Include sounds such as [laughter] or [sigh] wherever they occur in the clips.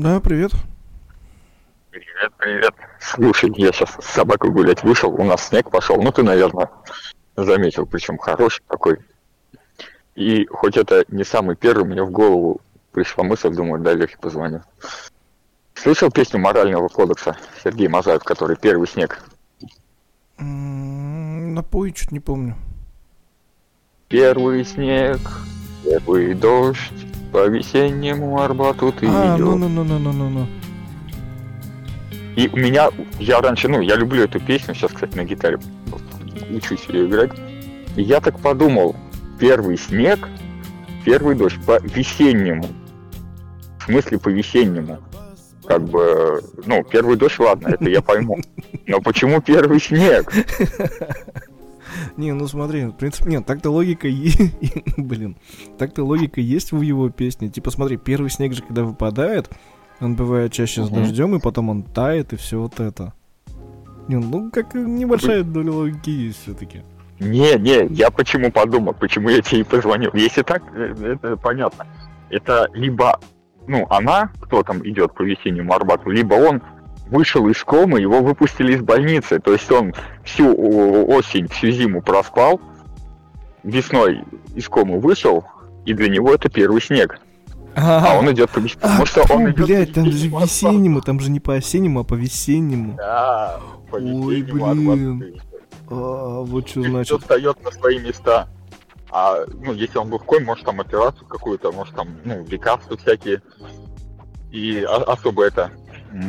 Да, привет. Привет, привет. Слушай, я сейчас с собакой гулять вышел, у нас снег пошел. Ну, ты, наверное, заметил, причем хороший такой. И хоть это не самый первый, мне в голову пришла мысль, думаю, дай Лехе позвоню. Слышал песню морального кодекса Сергей Мазаев, который «Первый снег»? М, Напой, чуть не помню. Первый снег, первый дождь, по весеннему Арбату ты А, идёшь». ну ну ну ну ну ну ну. И у меня, я раньше, ну, я люблю эту песню, сейчас, кстати, на гитаре учусь ее играть. И я так подумал, первый снег, первый дождь по весеннему. В смысле по весеннему. Как бы, ну, первый дождь, ладно, это я пойму. Но почему первый снег? [laughs] [laughs] Не, ну смотри, в принципе, нет, так-то логика есть, [laughs] блин, так-то логика есть в его песне. Типа, смотри, первый снег же, когда выпадает, он бывает чаще с дождем, и потом он тает, и все вот это. Не, ну, как небольшая доля логики есть все-таки. Не, не, я почему подумал, почему я тебе и позвонил. Если так, э, это понятно. Это либо, ну, она, кто там идет по весеннему Арбату, либо он вышел из комы, его выпустили из больницы. То есть он всю осень, всю зиму проспал, весной из комы вышел, и для него это первый снег. А он идет по весеннему. А, Потому что он идет блядь, там же весеннему там же не по осеннему, а по весеннему. Да, по Ой, весеннему Арбату блин. А, вот что значит. встает на свои места. А, ну, если он был в кой, может, там операцию какую-то, может, там, ну, лекарства всякие. И о- особо это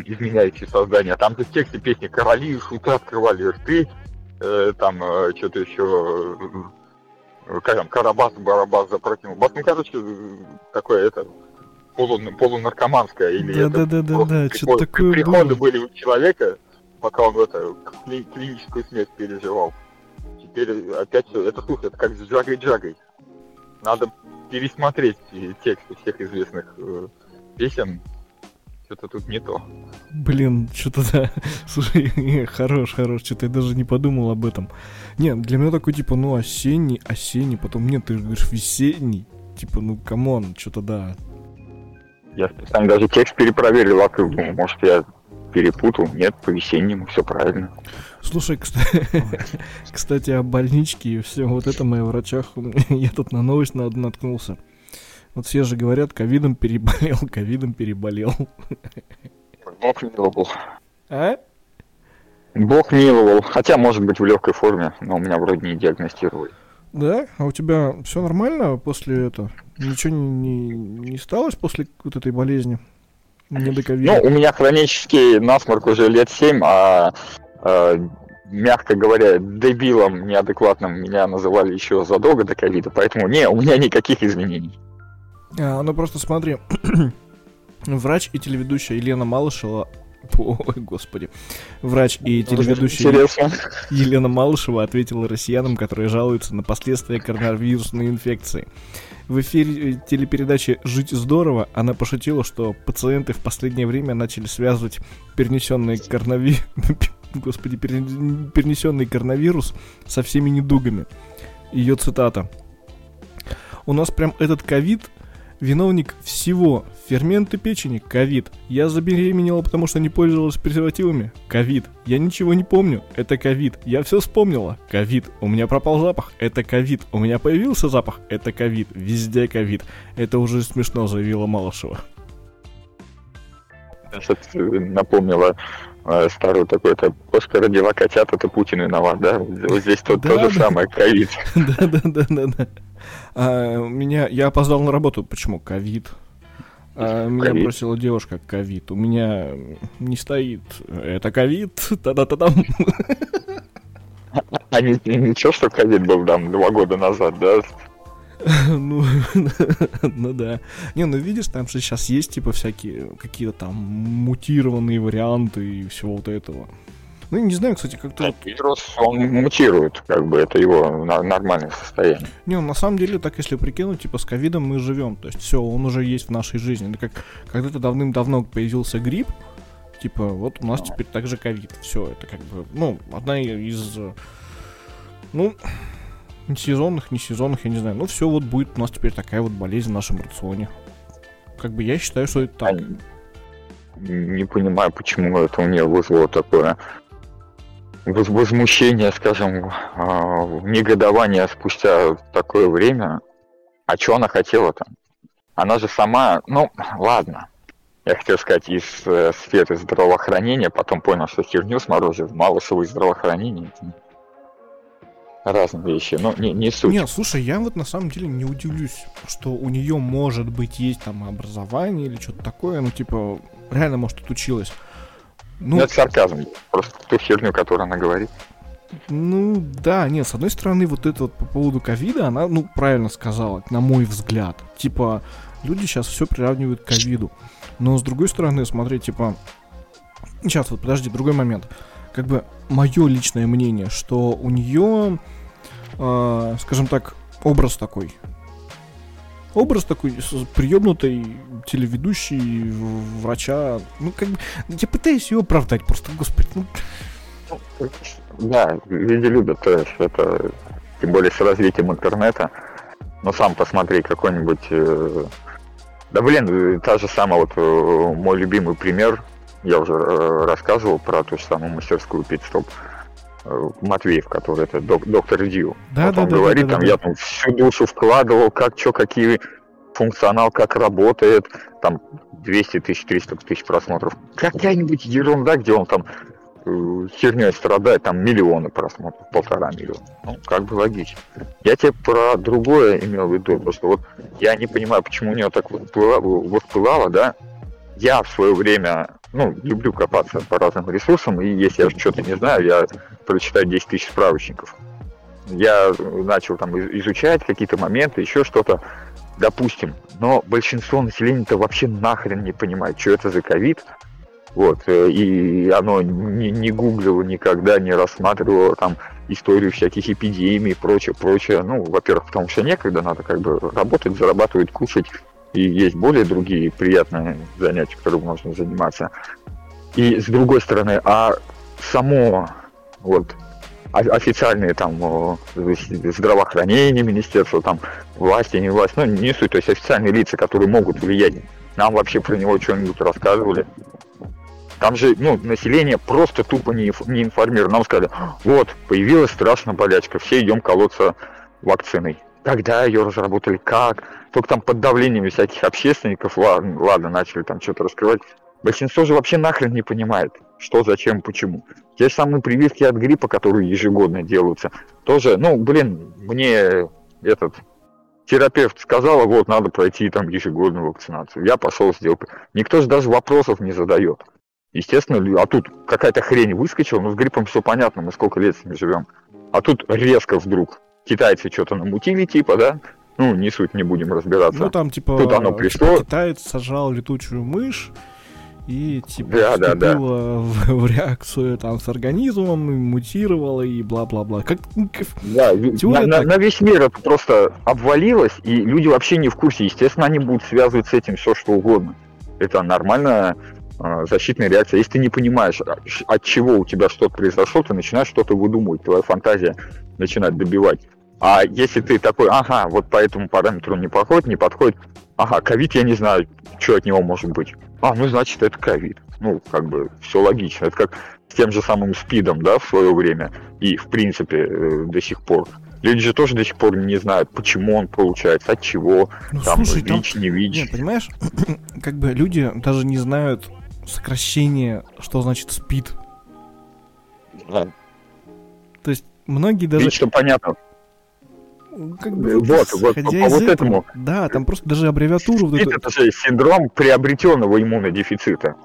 изменяющие создания. Там же в тексте песни короли и шуты открывали рты, э, там что-то еще, э, как там, Карабас, Барабас запрокинул. Бас, ну, короче, э, такое это полу, полунаркоманское или это Да-да-да-да-да, просто что-то приход- такое приходы было. были у человека, пока он это кли- клиническую смерть переживал. Теперь опять это слушай, это как с Джагой Джагой. Надо пересмотреть э, тексты всех известных э, песен. Что-то тут не то. Блин, что-то да. [laughs] Слушай, не, [laughs] хорош, хорош, что-то я даже не подумал об этом. Не, для меня такой, типа, ну, осенний, осенний, потом нет, ты же говоришь весенний. Типа, ну, come on, что-то да. Я специально даже текст перепроверил, а ты, может я перепутал. Нет, по весеннему все правильно. Слушай, кстати, [laughs] кстати, о больничке и все вот это мои врачах. Я тут на новость на одну наткнулся. Вот все же говорят, ковидом переболел, [laughs] ковидом переболел. Бог миловал. А? Бог миловал. Хотя, может быть, в легкой форме, но у меня вроде не диагностировали. Да? А у тебя все нормально после этого? Ничего не, не, сталось после вот этой болезни? Не до ковида? Ну, у меня хронический насморк уже лет 7, а, э, мягко говоря, дебилом неадекватным меня называли еще задолго до ковида, поэтому не, у меня никаких изменений. А, ну просто смотри. [clears throat] Врач и телеведущая Елена Малышева [laughs] Ой, господи. Врач и телеведущая Интересно. Елена Малышева ответила россиянам, которые жалуются на последствия коронавирусной инфекции. В эфире э, телепередачи «Жить здорово» она пошутила, что пациенты в последнее время начали связывать перенесенный коронавирус... [laughs] Господи, пере- перенесенный коронавирус со всеми недугами. Ее цитата. У нас прям этот ковид виновник всего. Ферменты печени – ковид. Я забеременела, потому что не пользовалась презервативами – ковид. Я ничего не помню – это ковид. Я все вспомнила – ковид. У меня пропал запах – это ковид. У меня появился запах – это ковид. Везде ковид. Это уже смешно, заявила Малышева. Что-то напомнило э, старую такой, это кошка родила котят, это Путин виноват, да? Вот здесь то, Да, то же да. самое, ковид. [laughs] Да-да-да-да-да. А, меня... Я опоздал на работу. Почему? Ковид. А, меня Ковид. бросила девушка ковид. У меня не стоит. Это ковид. Та-да-та-дам. А ничего, что ковид был там два года назад, да? Ну, ну да. Не, ну видишь, там же сейчас есть, типа, всякие какие-то там мутированные варианты и всего вот этого. Ну, не знаю, кстати, как-то... вот- Вирус, он мутирует, как бы, это его нормальное состояние. Не, ну, на самом деле, так если прикинуть, типа, с ковидом мы живем. То есть, все, он уже есть в нашей жизни. Это как когда-то давным-давно появился грипп, типа, вот у нас теперь также ковид. Все, это как бы, ну, одна из, ну, сезонных, не сезонных, я не знаю. Ну, все, вот будет у нас теперь такая вот болезнь в нашем рационе. Как бы я считаю, что это так. А не понимаю, почему это у нее вызвало такое возмущение, скажем, а, негодование спустя такое время. А что она хотела там? Она же сама, ну, ладно, я хотел сказать, из э, сферы здравоохранения, потом понял, что херню сморозил, Малышево и здравоохранение. Разные вещи, но не, не суть. Не, слушай, я вот на самом деле не удивлюсь, что у нее может быть есть там образование или что-то такое, ну типа реально может отучилась. Ну, это сарказм, просто ту херню, которую она говорит. Ну, да, нет, с одной стороны, вот это вот по поводу ковида, она, ну, правильно сказала, на мой взгляд. Типа, люди сейчас все приравнивают к ковиду. Но с другой стороны, смотри, типа... Сейчас, вот, подожди, другой момент. Как бы, мое личное мнение, что у нее, э, скажем так, образ такой образ такой приемнутой телеведущей врача. Ну, как бы, я пытаюсь ее оправдать просто, господи, ну... Да, люди любят трэш, это тем более с развитием интернета. Но сам посмотри какой-нибудь... Э... Да блин, та же самая вот э, мой любимый пример, я уже э, рассказывал про ту же самую мастерскую пит-стоп. Матвеев, который это док, доктор Дью. Да, вот да, он да, говорит, да, там, да, я да. там всю душу вкладывал, как, что, какие функционал, как работает, там 200 тысяч, 300 тысяч просмотров. Какая-нибудь ерунда, где он там э, херней страдает, там миллионы просмотров, полтора миллиона. Ну, как бы логично. Я тебе про другое имел в виду, что вот я не понимаю, почему у нее так воспылало, воспылало да, я в свое время, ну, люблю копаться по разным ресурсам, и если я что-то не знаю, я прочитаю 10 тысяч справочников. Я начал там изучать какие-то моменты, еще что-то, допустим, но большинство населения-то вообще нахрен не понимает, что это за ковид, вот, э, и оно не, не гуглило никогда, не рассматривало там историю всяких эпидемий и прочее, прочее. Ну, во-первых, потому что некогда, надо как бы работать, зарабатывать, кушать, и есть более другие приятные занятия, которыми можно заниматься. И с другой стороны, а само вот официальные там здравоохранение, министерство, там власти, не власть, ну не суть, то есть официальные лица, которые могут влиять. Нам вообще про него что-нибудь рассказывали. Там же, ну, население просто тупо не, не информировано. Нам сказали, вот, появилась страшная болячка, все идем колоться вакциной. Когда ее разработали, как? Только там под давлением всяких общественников, ладно, ладно начали там что-то раскрывать. Большинство же вообще нахрен не понимает, что, зачем, почему. Те же самые прививки от гриппа, которые ежегодно делаются, тоже, ну, блин, мне этот терапевт сказала, вот, надо пройти там ежегодную вакцинацию. Я пошел, сделал. Никто же даже вопросов не задает. Естественно, а тут какая-то хрень выскочила, ну, с гриппом все понятно, мы сколько лет с ним живем. А тут резко вдруг китайцы что-то намутили, типа, да, ну, не суть, не будем разбираться. Ну, там, типа, Тут оно пришло. Типа, китаец сажал летучую мышь, и, типа, да, да, да. В, [laughs] в реакцию там с организмом, и мутировала, и бла-бла-бла. Как, да, на, на, на весь мир это просто обвалилось, и люди вообще не в курсе. Естественно, они будут связывать с этим все, что угодно. Это нормальная э, защитная реакция. Если ты не понимаешь, от чего у тебя что-то произошло, ты начинаешь что-то выдумывать, твоя фантазия начинает добивать. А если ты такой, ага, вот по этому параметру не подходит, не подходит, ага, ковид, я не знаю, что от него может быть. А, ну, значит, это ковид. Ну, как бы, все логично. Это как с тем же самым СПИДом, да, в свое время. И, в принципе, э, до сих пор. Люди же тоже до сих пор не знают, почему он получается, от чего, ну, там, слушай, ВИЧ, там... не ВИЧ. Нет, понимаешь, [clears throat] как бы люди даже не знают сокращение, что значит СПИД. Да. То есть многие даже... ВИЧ-то понятно. Как бы, вот, вот, по, по вот этому. Да, там просто даже аббревиатуру... СПИД вот это же синдром приобретенного иммунодефицита.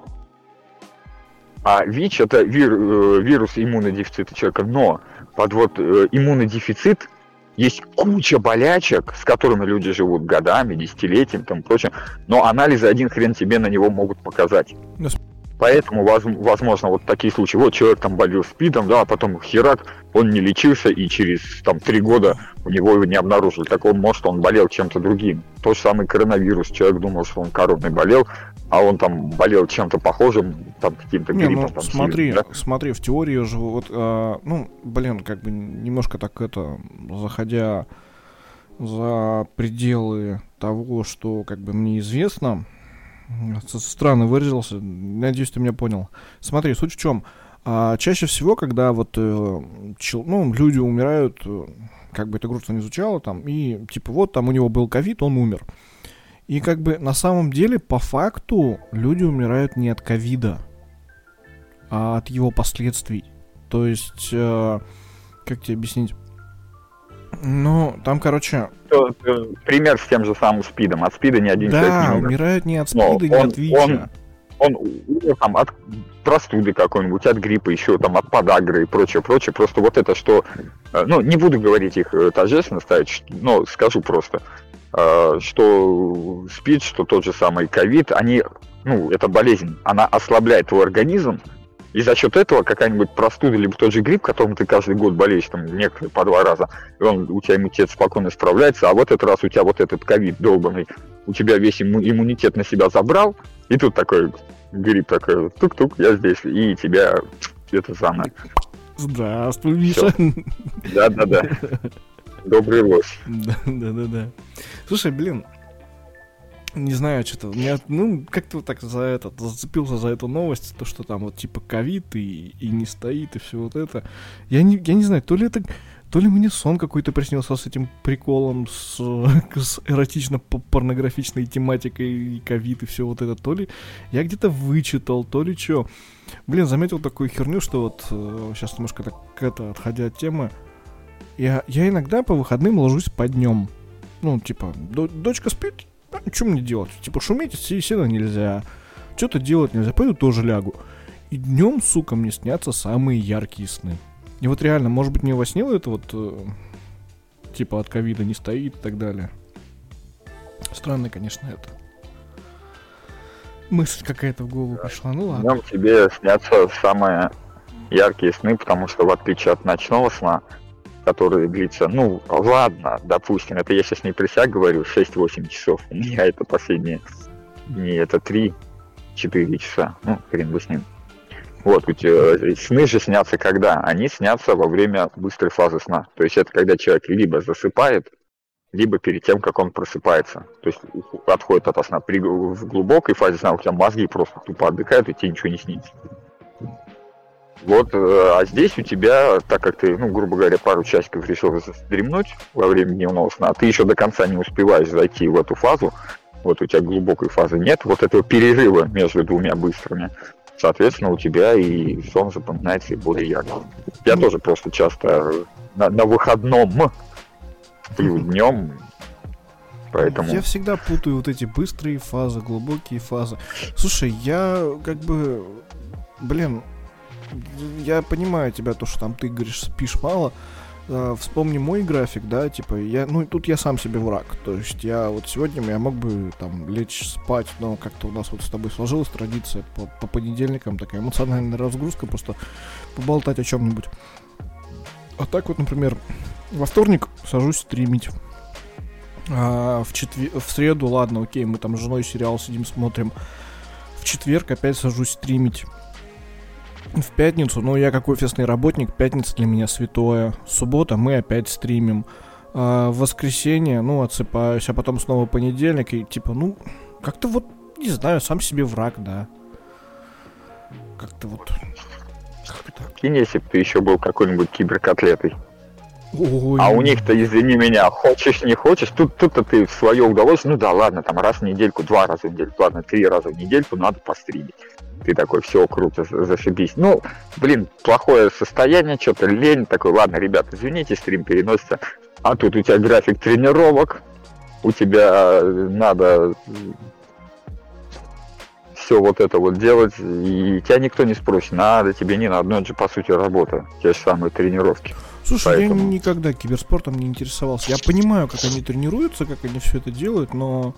А ВИЧ это вир, э, вирус иммунодефицита человека, но под вот э, иммунодефицит есть куча болячек, с которыми люди живут годами, десятилетиями, там прочее, но анализы один хрен тебе на него могут показать. Поэтому, возможно, вот такие случаи. Вот человек там болел спидом, да, а потом херак, он не лечился, и через там три года у него его не обнаружили. Так он, может, он болел чем-то другим. То же самое коронавирус. Человек думал, что он короной болел, а он там болел чем-то похожим, там каким-то не, гриппом. Ну, там, смотри, сильным, да? смотри, в теории же вот, э, ну, блин, как бы немножко так это, заходя за пределы того, что как бы мне известно, Странно выразился. Надеюсь, ты меня понял. Смотри, суть в чем. А, чаще всего, когда вот э, чел, ну, люди умирают, э, как бы это грустно не звучало, там, и типа вот там у него был ковид, он умер. И как бы на самом деле, по факту, люди умирают не от ковида, а от его последствий. То есть, э, как тебе объяснить? Ну, там, короче... Пример с тем же самым СПИДом. От СПИДа ни один да, человек не умер. умирают не от СПИДа, не от ВИЧа. Он, он умер там от простуды какой-нибудь, от гриппа, еще там от подагры и прочее, прочее. Просто вот это, что... Э, ну, не буду говорить их э, торжественно ставить, но скажу просто, э, что СПИД, что тот же самый ковид, они... Ну, это болезнь, она ослабляет твой организм, и за счет этого какая-нибудь простуда, либо тот же грипп, которым ты каждый год болеешь, там, некоторые по два раза, и он, у тебя иммунитет спокойно справляется, а вот этот раз у тебя вот этот ковид долбанный, у тебя весь иммунитет на себя забрал, и тут такой грипп такой, тук-тук, я здесь, и тебя это самое. Здравствуй, Миша. Да-да-да. [laughs] Добрый лось. Да-да-да. Слушай, блин, не знаю, что-то, меня, ну, как-то вот так за это, зацепился за эту новость, то, что там вот типа ковид и, и не стоит, и все вот это. Я не, я не знаю, то ли это, то ли мне сон какой-то приснился с этим приколом, с, [laughs] с эротично-порнографичной тематикой и ковид и все вот это, то ли я где-то вычитал, то ли что. Блин, заметил такую херню, что вот сейчас э, немножко так это, отходя от темы, я, я иногда по выходным ложусь по днем. Ну, типа, дочка спит, а, что мне делать? Типа шуметь сильно нельзя. Что-то делать нельзя. Пойду тоже лягу. И днем, сука, мне снятся самые яркие сны. И вот реально, может быть, мне во сне это вот э, типа от ковида не стоит и так далее. Странно, конечно, это. Мысль какая-то в голову пришла, ну ладно. Днем тебе снятся самые яркие сны, потому что в отличие от ночного сна, который длится, ну, ладно, допустим, это я сейчас не себя говорю, 6-8 часов. У меня это последние дни, это 3-4 часа. Ну, хрен бы с ним. Вот, тебя, сны же снятся когда? Они снятся во время быстрой фазы сна. То есть это когда человек либо засыпает, либо перед тем, как он просыпается. То есть отходит от сна. При, в глубокой фазе сна у тебя мозги просто тупо отдыхают, и тебе ничего не снится. Вот, э, а здесь у тебя, так как ты, ну, грубо говоря, пару часиков решил дремнуть во время дневного сна, ты еще до конца не успеваешь зайти в эту фазу, вот у тебя глубокой фазы нет, вот этого перерыва между двумя быстрыми, соответственно, у тебя и сон запоминается более ярко. Я тоже просто часто на, на выходном сплю днем, Поэтому... Я всегда путаю вот эти быстрые фазы, глубокие фазы. Слушай, я как бы... Блин, я понимаю тебя, то, что там ты говоришь, спишь мало. Uh, вспомни мой график, да, типа, я, ну, тут я сам себе враг, то есть я вот сегодня я мог бы там лечь спать, но как-то у нас вот с тобой сложилась традиция по, по понедельникам, такая эмоциональная разгрузка, просто поболтать о чем-нибудь. А так вот, например, во вторник сажусь стримить, а в, четвер... в среду, ладно, окей, мы там с женой сериал сидим, смотрим, в четверг опять сажусь стримить, в пятницу, ну, я как офисный работник, пятница для меня святое. Суббота мы опять стримим. А в воскресенье, ну, отсыпаюсь, а потом снова понедельник, и типа, ну, как-то вот, не знаю, сам себе враг, да. Как-то вот... Как так. Кинь, если бы ты еще был какой-нибудь киберкотлетой. Ой. А у них-то, извини меня, хочешь, не хочешь, тут, тут-то ты в свое удовольствие, ну да, ладно, там раз в недельку, два раза в недельку, ладно, три раза в недельку надо постримить ты такой, все, круто, зашибись. Ну, блин, плохое состояние, что-то лень, такой, ладно, ребят, извините, стрим переносится. А тут у тебя график тренировок, у тебя надо все вот это вот делать, и тебя никто не спросит, надо тебе не надо, но это же по сути работа, те же самые тренировки. Слушай, Поэтому... я никогда киберспортом не интересовался. Я понимаю, как они тренируются, как они все это делают, но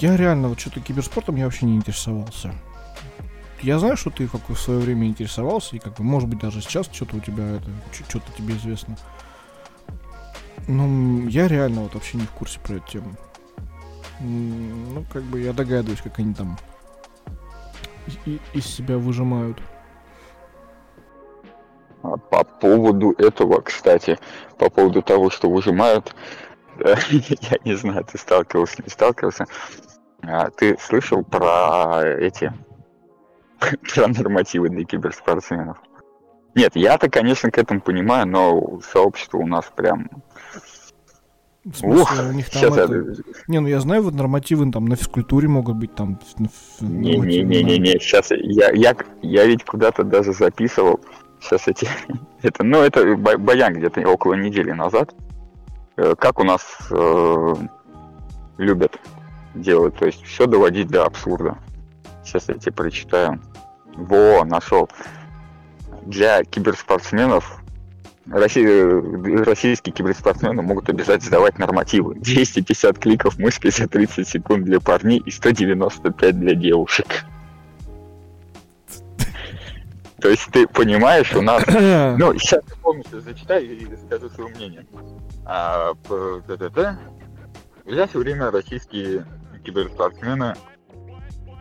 я реально вот что-то киберспортом я вообще не интересовался я знаю, что ты как в свое время интересовался, и как бы, может быть, даже сейчас что-то у тебя это, что-то тебе известно. Но я реально вот вообще не в курсе про эту тему. Ну, как бы я догадываюсь, как они там из себя выжимают. А по поводу этого, кстати, по поводу того, что выжимают, [laughs] я не знаю, ты сталкивался, не сталкивался. А, ты слышал про эти [laughs] про нормативы для киберспортсменов? Нет, я-то, конечно, к этому понимаю, но сообщество у нас прям... В смысле, Ух, у них там сейчас это... я... Не, ну я знаю, вот нормативы там на физкультуре могут быть там... Не-не-не-не, сейчас я, я, я ведь куда-то даже записывал, сейчас эти... [laughs] это, ну, это баян где-то около недели назад. Э, как у нас э, любят делать, то есть все доводить до абсурда. Сейчас я тебе прочитаю. Во, нашел для киберспортсменов Россия, российские киберспортсмены могут обязать сдавать нормативы. 250 кликов мышкой за 30 секунд для парней и 195 для девушек. То есть ты понимаешь, у нас... [coughs] Ну, сейчас я полностью зачитаю и скажу свое мнение. А, в время российские киберспортсмены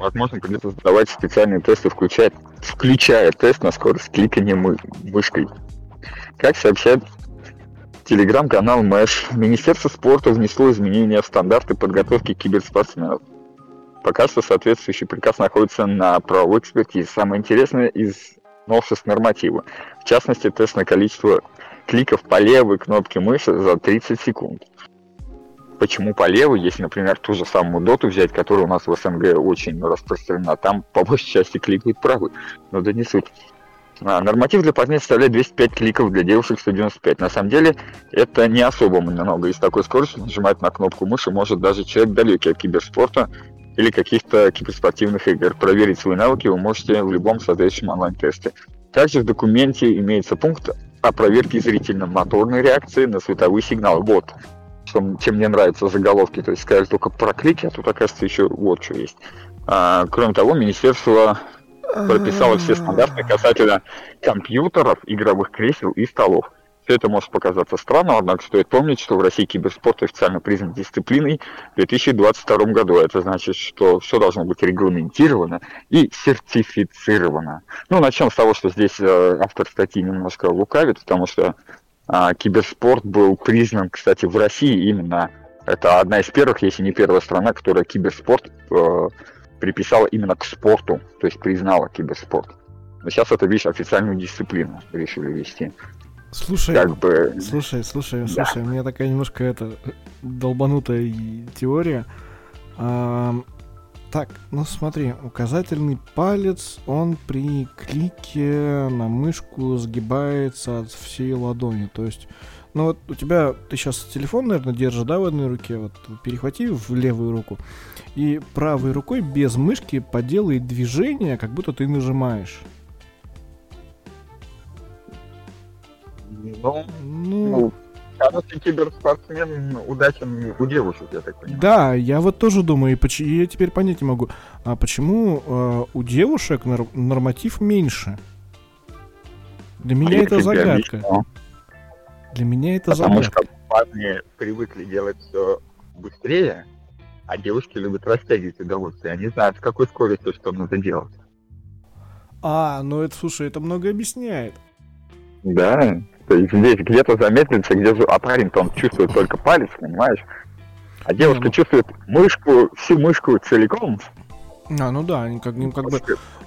возможно, придется задавать специальные тесты, включая, включая тест на скорость кликания мы, мышкой. Как сообщает телеграм-канал Мэш, Министерство спорта внесло изменения в стандарты подготовки киберспортсменов. Пока что соответствующий приказ находится на правовой экспертизе. Самое интересное из новшеств норматива. В частности, тест на количество кликов по левой кнопке мыши за 30 секунд почему по левой, если, например, ту же самую доту взять, которая у нас в СНГ очень распространена, там по большей части кликают правый, но да не суть. А, норматив для парней составляет 205 кликов, для девушек 195. На самом деле это не особо много. И с такой скоростью нажимать на кнопку мыши может даже человек далекий от киберспорта или каких-то киберспортивных игр. Проверить свои навыки вы можете в любом соответствующем онлайн-тесте. Также в документе имеется пункт о проверке зрительно-моторной реакции на световой сигнал. Вот, что, чем мне нравятся заголовки, то есть сказали только про клики, а тут, оказывается, еще вот что есть. А, кроме того, министерство прописало все стандарты касательно компьютеров, игровых кресел и столов. Все это может показаться странным, однако стоит помнить, что в России киберспорт официально признан дисциплиной в 2022 году. Это значит, что все должно быть регламентировано и сертифицировано. Ну, начнем с того, что здесь э, автор статьи немножко лукавит, потому что а, киберспорт был признан, кстати, в России именно. Это одна из первых, если не первая страна, которая киберспорт э, приписала именно к спорту, то есть признала киберспорт. Но сейчас это, видишь, официальную дисциплину решили вести. Слушай, как бы... слушай, слушай, да. слушай, у меня такая немножко это долбанутая теория. А, так, ну смотри, указательный палец, он при клике на мышку сгибается от всей ладони. То есть, ну вот у тебя, ты сейчас телефон, наверное, держишь, да, в одной руке, вот перехвати в левую руку. И правой рукой без мышки поделай движение, как будто ты нажимаешь. Ну, ну Кажется, киберспортсмен удачен у девушек, я так понимаю. Да, я вот тоже думаю, и я теперь понять не могу, а почему э, у девушек нор- норматив меньше? Для меня а это загадка. Объясню. Для меня это Потому загадка. Потому что парни привыкли делать все быстрее, а девушки любят растягивать удовольствие. Они знают, с какой скоростью что надо делать. А, ну это, слушай, это много объясняет. Да, то есть здесь где-то замедлится, где же, а парень-то он чувствует только палец, понимаешь? А девушка ну, чувствует мышку, всю мышку целиком. А, ну да, они как, как бы,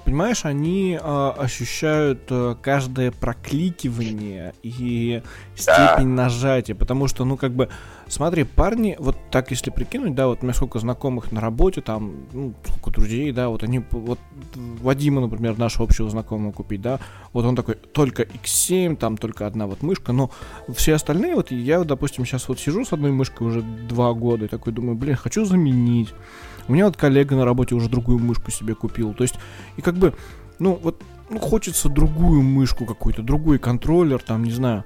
понимаешь, они э, ощущают э, каждое прокликивание и степень нажатия, потому что, ну, как бы, смотри, парни, вот так если прикинуть, да, вот у меня сколько знакомых на работе, там, ну, сколько друзей, да, вот они, вот Вадима, например, нашего общего знакомого купить, да, вот он такой, только X7, там только одна вот мышка, но все остальные, вот я, допустим, сейчас вот сижу с одной мышкой уже два года и такой думаю, блин, хочу заменить. У меня вот коллега на работе уже другую мышку себе купил, то есть, и как бы, ну, вот, ну, хочется другую мышку какую-то, другой контроллер, там, не знаю,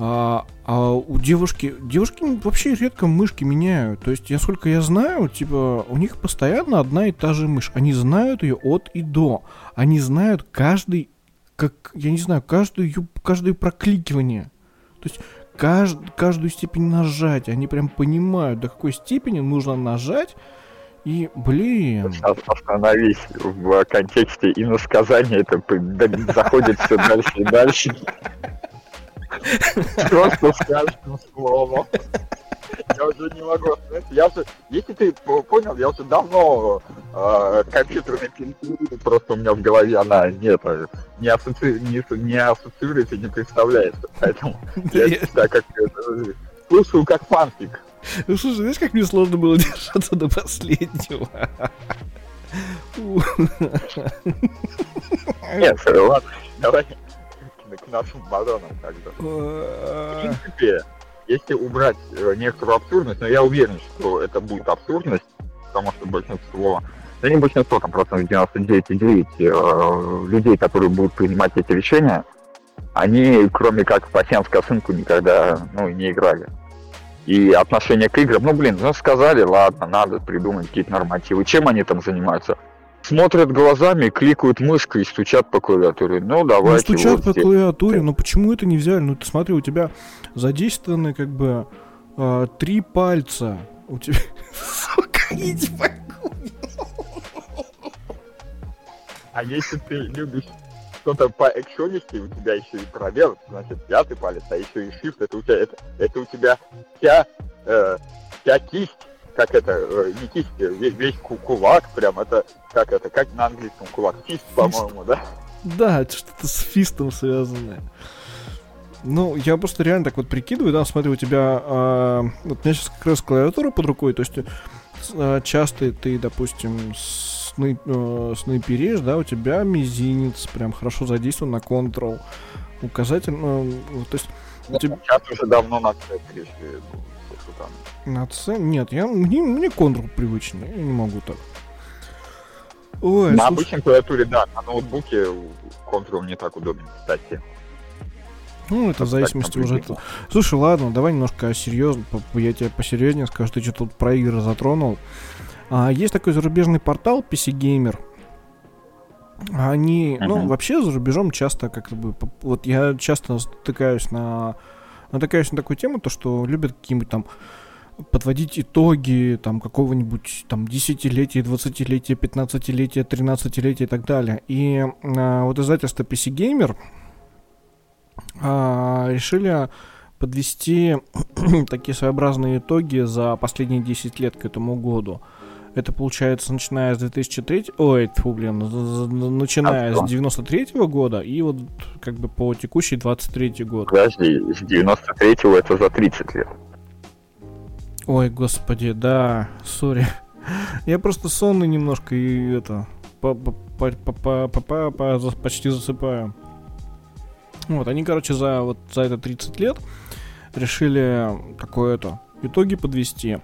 а, а у девушки, девушки вообще редко мышки меняют. То есть, я сколько я знаю, типа, у них постоянно одна и та же мышь. Они знают ее от и до. Они знают каждый, как, я не знаю, каждую, каждое прокликивание. То есть, кажд, каждую степень нажатия. Они прям понимают, до какой степени нужно нажать. И, блин... Сейчас остановись в контексте иносказания, это заходит все дальше и дальше. [laughs] Просто с каждым словом. Я уже не могу. Я уже, если ты понял, я уже давно э, компьютерной пинцеты просто у меня в голове она нет, не, ассоци... не, не ассоциируется, не представляется. Поэтому я так как слушаю как фанфик. Ну слушай, знаешь, как мне сложно было [laughs] держаться до последнего? Нет, ладно, давай к нашим баронам бы. [laughs] В принципе, если убрать э, некоторую абсурдность, но я уверен, что это будет абсурдность, потому что большинство, да не большинство, там процентов 99,9 э, людей, которые будут принимать эти решения, они, кроме как пассианс косынку, никогда ну, не играли. И отношение к играм, ну блин, ну сказали, ладно, надо придумать какие-то нормативы. Чем они там занимаются? смотрят глазами, кликают мышкой и стучат по клавиатуре. Ну, давайте. Ну, стучат вот по клавиатуре, но почему это не взяли? Ну, ты смотри, у тебя задействованы как бы э, три пальца. У тебя... Сука, иди А если ты любишь что-то по экшонисти, у тебя еще и пробел, значит, пятый палец, а еще и shift, это у тебя, это, это у тебя вся, э, вся кисть как это, э, не кисть, э, весь, весь кулак, прям это, как это, как на английском кулак, фист, по-моему, да? Да, что-то с фистом связанное. Ну, я просто реально так вот прикидываю, да, смотри, у тебя, э, вот у меня сейчас как раз клавиатура под рукой, то есть э, часто ты, допустим, сны, э, снайперишь, да, у тебя мизинец прям хорошо задействован на Ctrl, указатель, ну, то есть... У тебя... Сейчас уже давно на C на C? Нет, я, мне, мне контур привычный, я не могу так. Ой, на слушай... обычной клавиатуре, да, на ноутбуке контур не так удобен, кстати. Ну, это в зависимости уже от... Слушай, ладно, давай немножко серьезно, я тебе посерьезнее скажу, ты что тут про игры затронул. А, есть такой зарубежный портал PC Gamer. Они, uh-huh. ну, вообще за рубежом часто как бы, вот я часто стыкаюсь на, натыкаюсь на такую тему, то, что любят какие-нибудь там подводить итоги там какого-нибудь там десятилетия, двадцатилетия, пятнадцатилетия, тринадцатилетия и так далее. И а, вот издательство PC Gamer а, решили подвести [clears throat] такие своеобразные итоги за последние 10 лет к этому году. Это получается, начиная с 2003... Ой, фу, блин, начиная а с 93 -го года и вот как бы по текущий 23 год. Подожди, с 93-го это за 30 лет. Ой, господи, да, сори. Я просто сонный немножко и это почти засыпаю. Вот, они, короче, за вот за это 30 лет решили такое-то итоги подвести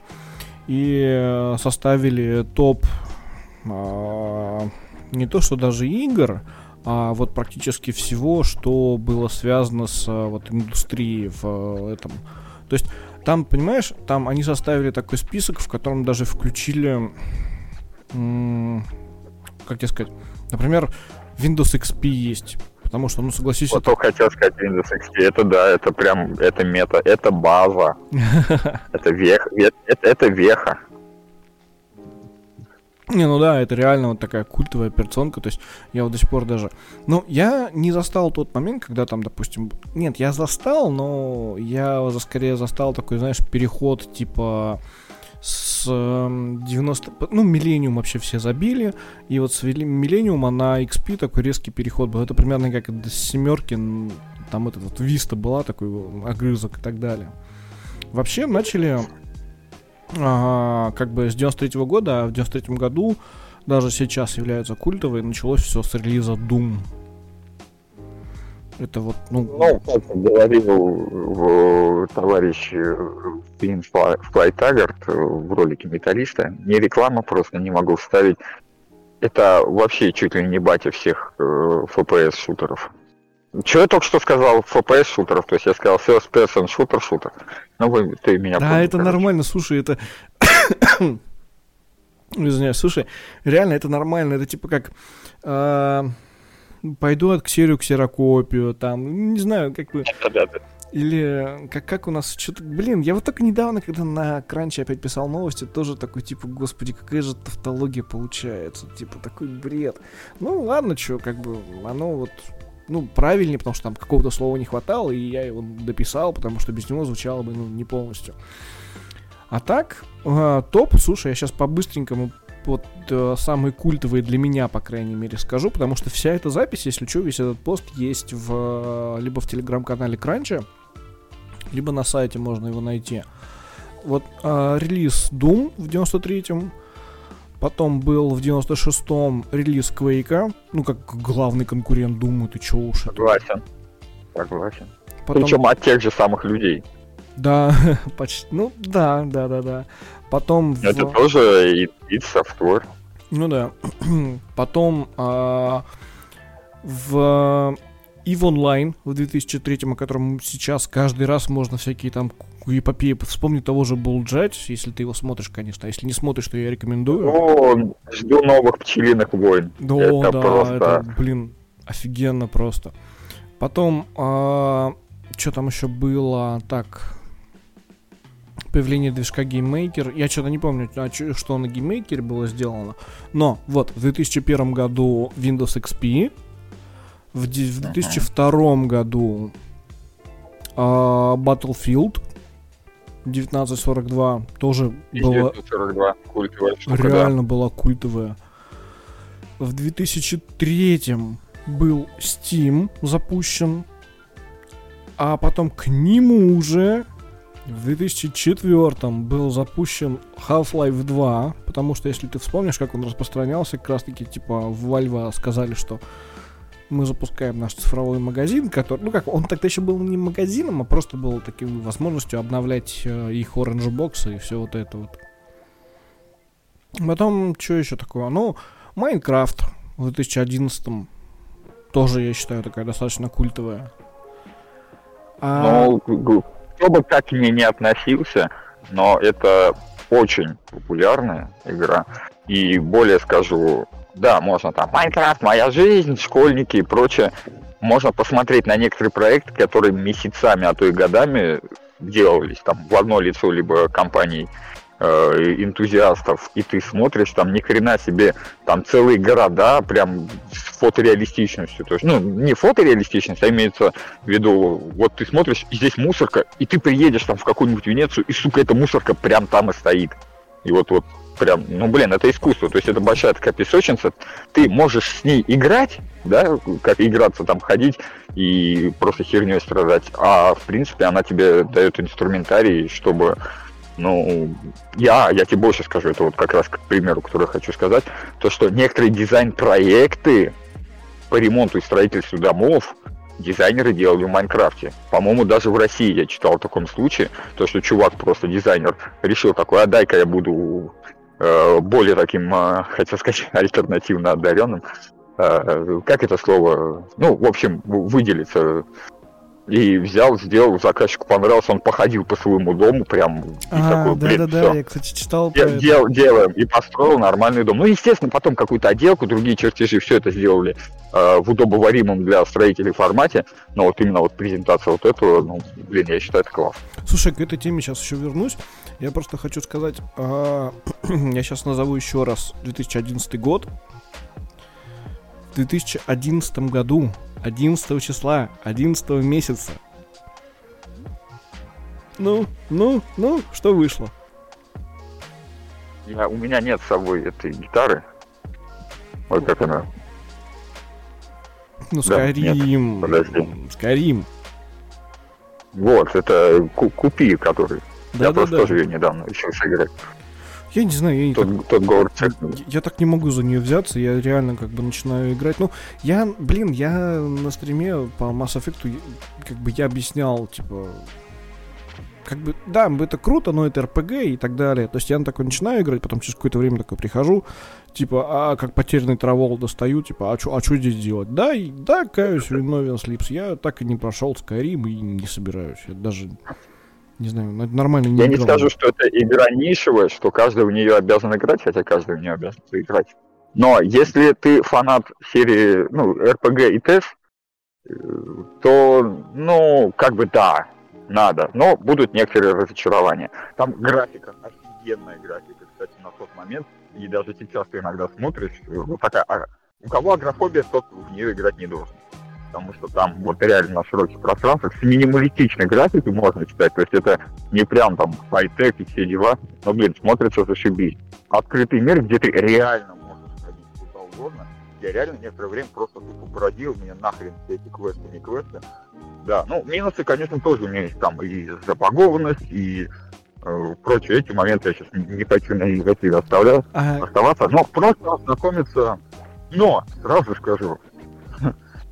и составили топ а, не то что даже игр, а вот практически всего, что было связано с вот индустрией в этом. То есть там, понимаешь, там они составили такой список, в котором даже включили, как тебе сказать, например, Windows XP есть. Потому что, ну, согласись... Вот это... хотел сказать Windows XP. Это да, это прям, это мета, это база. [laughs] Это веха. Это веха. Не, ну да, это реально вот такая культовая операционка, то есть я вот до сих пор даже... Ну, я не застал тот момент, когда там, допустим... Нет, я застал, но я скорее застал такой, знаешь, переход типа с 90... Эм, ну, Millennium вообще все забили, и вот с Millennium на XP такой резкий переход был. Это примерно как с семерки, там этот вот Vista была, такой огрызок и так далее. Вообще начали а, как бы с 93 -го года, а в 93 году даже сейчас является культовой, началось все с релиза Doom. Это вот, ну... Ну, как говорил товарищ Пин Флай Таггарт в ролике Металлиста, не реклама, просто не могу вставить. Это вообще чуть ли не батя всех э, FPS-шутеров. Что я только что сказал, FPS шутеров, то есть я сказал first person шутер шутер. Ну вы, ты меня Да, помнишь, это короче. нормально, слушай, это... [coughs] Извиняюсь, слушай, реально это нормально, это типа как... Э, пойду от ксерию ксерокопию, там, не знаю, как бы... Или как, как у нас что-то... Блин, я вот только недавно, когда на Кранче опять писал новости, тоже такой, типа, господи, какая же тавтология получается. Типа, такой бред. Ну, ладно, что, как бы, оно вот ну, правильнее, потому что там какого-то слова не хватало, и я его дописал, потому что без него звучало бы ну, не полностью. А так, э, топ, слушай, я сейчас по-быстренькому вот э, самые культовые для меня, по крайней мере, скажу, потому что вся эта запись, если что, весь этот пост есть в, либо в телеграм-канале Кранча, либо на сайте можно его найти. Вот э, релиз Doom в 93-м, потом был в 96-м релиз Quake, ну как главный конкурент Doom, ты чё уж. Согласен, согласен. Потом... Причем от тех же самых людей. Да, [laughs] почти. Ну, да, да, да, да. Потом... Это в... тоже и, софтвер. Ну да. [clears throat] Потом а, в EVE Online в 2003, о котором сейчас каждый раз можно всякие там эпопеи вспомнить того же Bulljet, если ты его смотришь, конечно. А если не смотришь, то я рекомендую. О, жду новых пчелиных войн. Да, это да, просто... это, блин, офигенно просто. Потом, а, что там еще было? Так, появление движка GameMaker. Я что-то не помню, а что на GameMaker было сделано. Но вот в 2001 году Windows XP, в, в 2002 году э, Battlefield 1942 тоже была 1942, культовая штука, реально да. была культовая. В 2003 был Steam запущен, а потом к нему уже в 2004 был запущен Half-Life 2, потому что, если ты вспомнишь, как он распространялся, как раз-таки, типа, в Valve сказали, что мы запускаем наш цифровой магазин, который, ну как, он тогда еще был не магазином, а просто был таким возможностью обновлять э, их Orange Box и все вот это вот. Потом, что еще такое? Ну, Майнкрафт в 2011 тоже, я считаю, такая достаточно культовая. А... Ну, кто бы как к ней не относился, но это очень популярная игра. И более скажу, да, можно там Майнкрафт, моя жизнь, школьники и прочее. Можно посмотреть на некоторые проекты, которые месяцами, а то и годами делались там в одно лицо либо компаний э, энтузиастов, и ты смотришь, там ни хрена себе, там целые города, прям с фотореалистичностью. То есть, ну, не фотореалистичность, а имеется в виду, вот ты смотришь, и здесь мусорка, и ты приедешь там в какую-нибудь Венецию, и, сука, эта мусорка прям там и стоит. И вот, вот прям, ну, блин, это искусство, то есть это большая такая песочница, ты можешь с ней играть, да, как играться там, ходить и просто херней страдать, а в принципе она тебе дает инструментарий, чтобы ну, я, я тебе больше скажу, это вот как раз к примеру, который хочу сказать, то, что некоторые дизайн-проекты по ремонту и строительству домов дизайнеры делали в Майнкрафте. По-моему, даже в России я читал в таком случае, то, что чувак просто дизайнер решил такой, а дай-ка я буду э, более таким, э, хотел сказать, [laughs] альтернативно одаренным. Э, как это слово? Ну, в общем, выделиться и взял, сделал, заказчику понравился, он походил по своему дому прям и а, такой, блин, да, да, да, я, кстати, читал про дел, Делаем, и построил нормальный дом. Ну, естественно, потом какую-то отделку, другие чертежи, все это сделали э, в удобоваримом для строителей формате, но вот именно вот презентация вот этого, ну, блин, я считаю, это класс. Слушай, к этой теме сейчас еще вернусь. Я просто хочу сказать, э, [clears throat] я сейчас назову еще раз 2011 год. В 2011 году 11 числа, 11 месяца. Ну, ну, ну, что вышло? Я, у меня нет с собой этой гитары. Вот как она. Ну, Скарим. Да, подожди. Скарим. Вот, это купи, который. Да, я да, просто да. тоже ее недавно еще сыграть. Я не знаю, я, тот, так, тот город я, я так не могу за нее взяться, я реально как бы начинаю играть. Ну, я, блин, я на стриме по Mass Effect, как бы я объяснял, типа, как бы, да, это круто, но это РПГ и так далее. То есть я на такой начинаю играть, потом через какое-то время такой прихожу, типа, а как потерянный травол достаю, типа, а что а чё здесь делать? Да, и, да, каюсь, Новин Слипс, я так и не прошел Skyrim и не собираюсь. Я даже не знаю, нормально не Я играл. не скажу, что это игра нишевая, что каждый в нее обязан играть, хотя каждый в нее обязан играть. Но если ты фанат серии, ну, RPG и TES, то, ну, как бы да, надо. Но будут некоторые разочарования. Там графика, офигенная графика, кстати, на тот момент. И даже сейчас ты иногда смотришь, вот такая, а, у кого агрофобия, тот в нее играть не должен. Потому что там вот реально на широких пространствах с минималистичной графикой можно читать, то есть это не прям там хай-тек и все дела, но, блин, смотрится зашибись. Открытый мир, где ты реально можешь ходить куда угодно, я реально некоторое время просто тупо бродил, мне нахрен все эти квесты, не квесты. Да, ну, минусы, конечно, тоже у меня есть там и запагованность, и э, прочие эти моменты я сейчас не, не хочу на негативе оставлять, ага. оставаться, но просто ознакомиться, но, сразу скажу,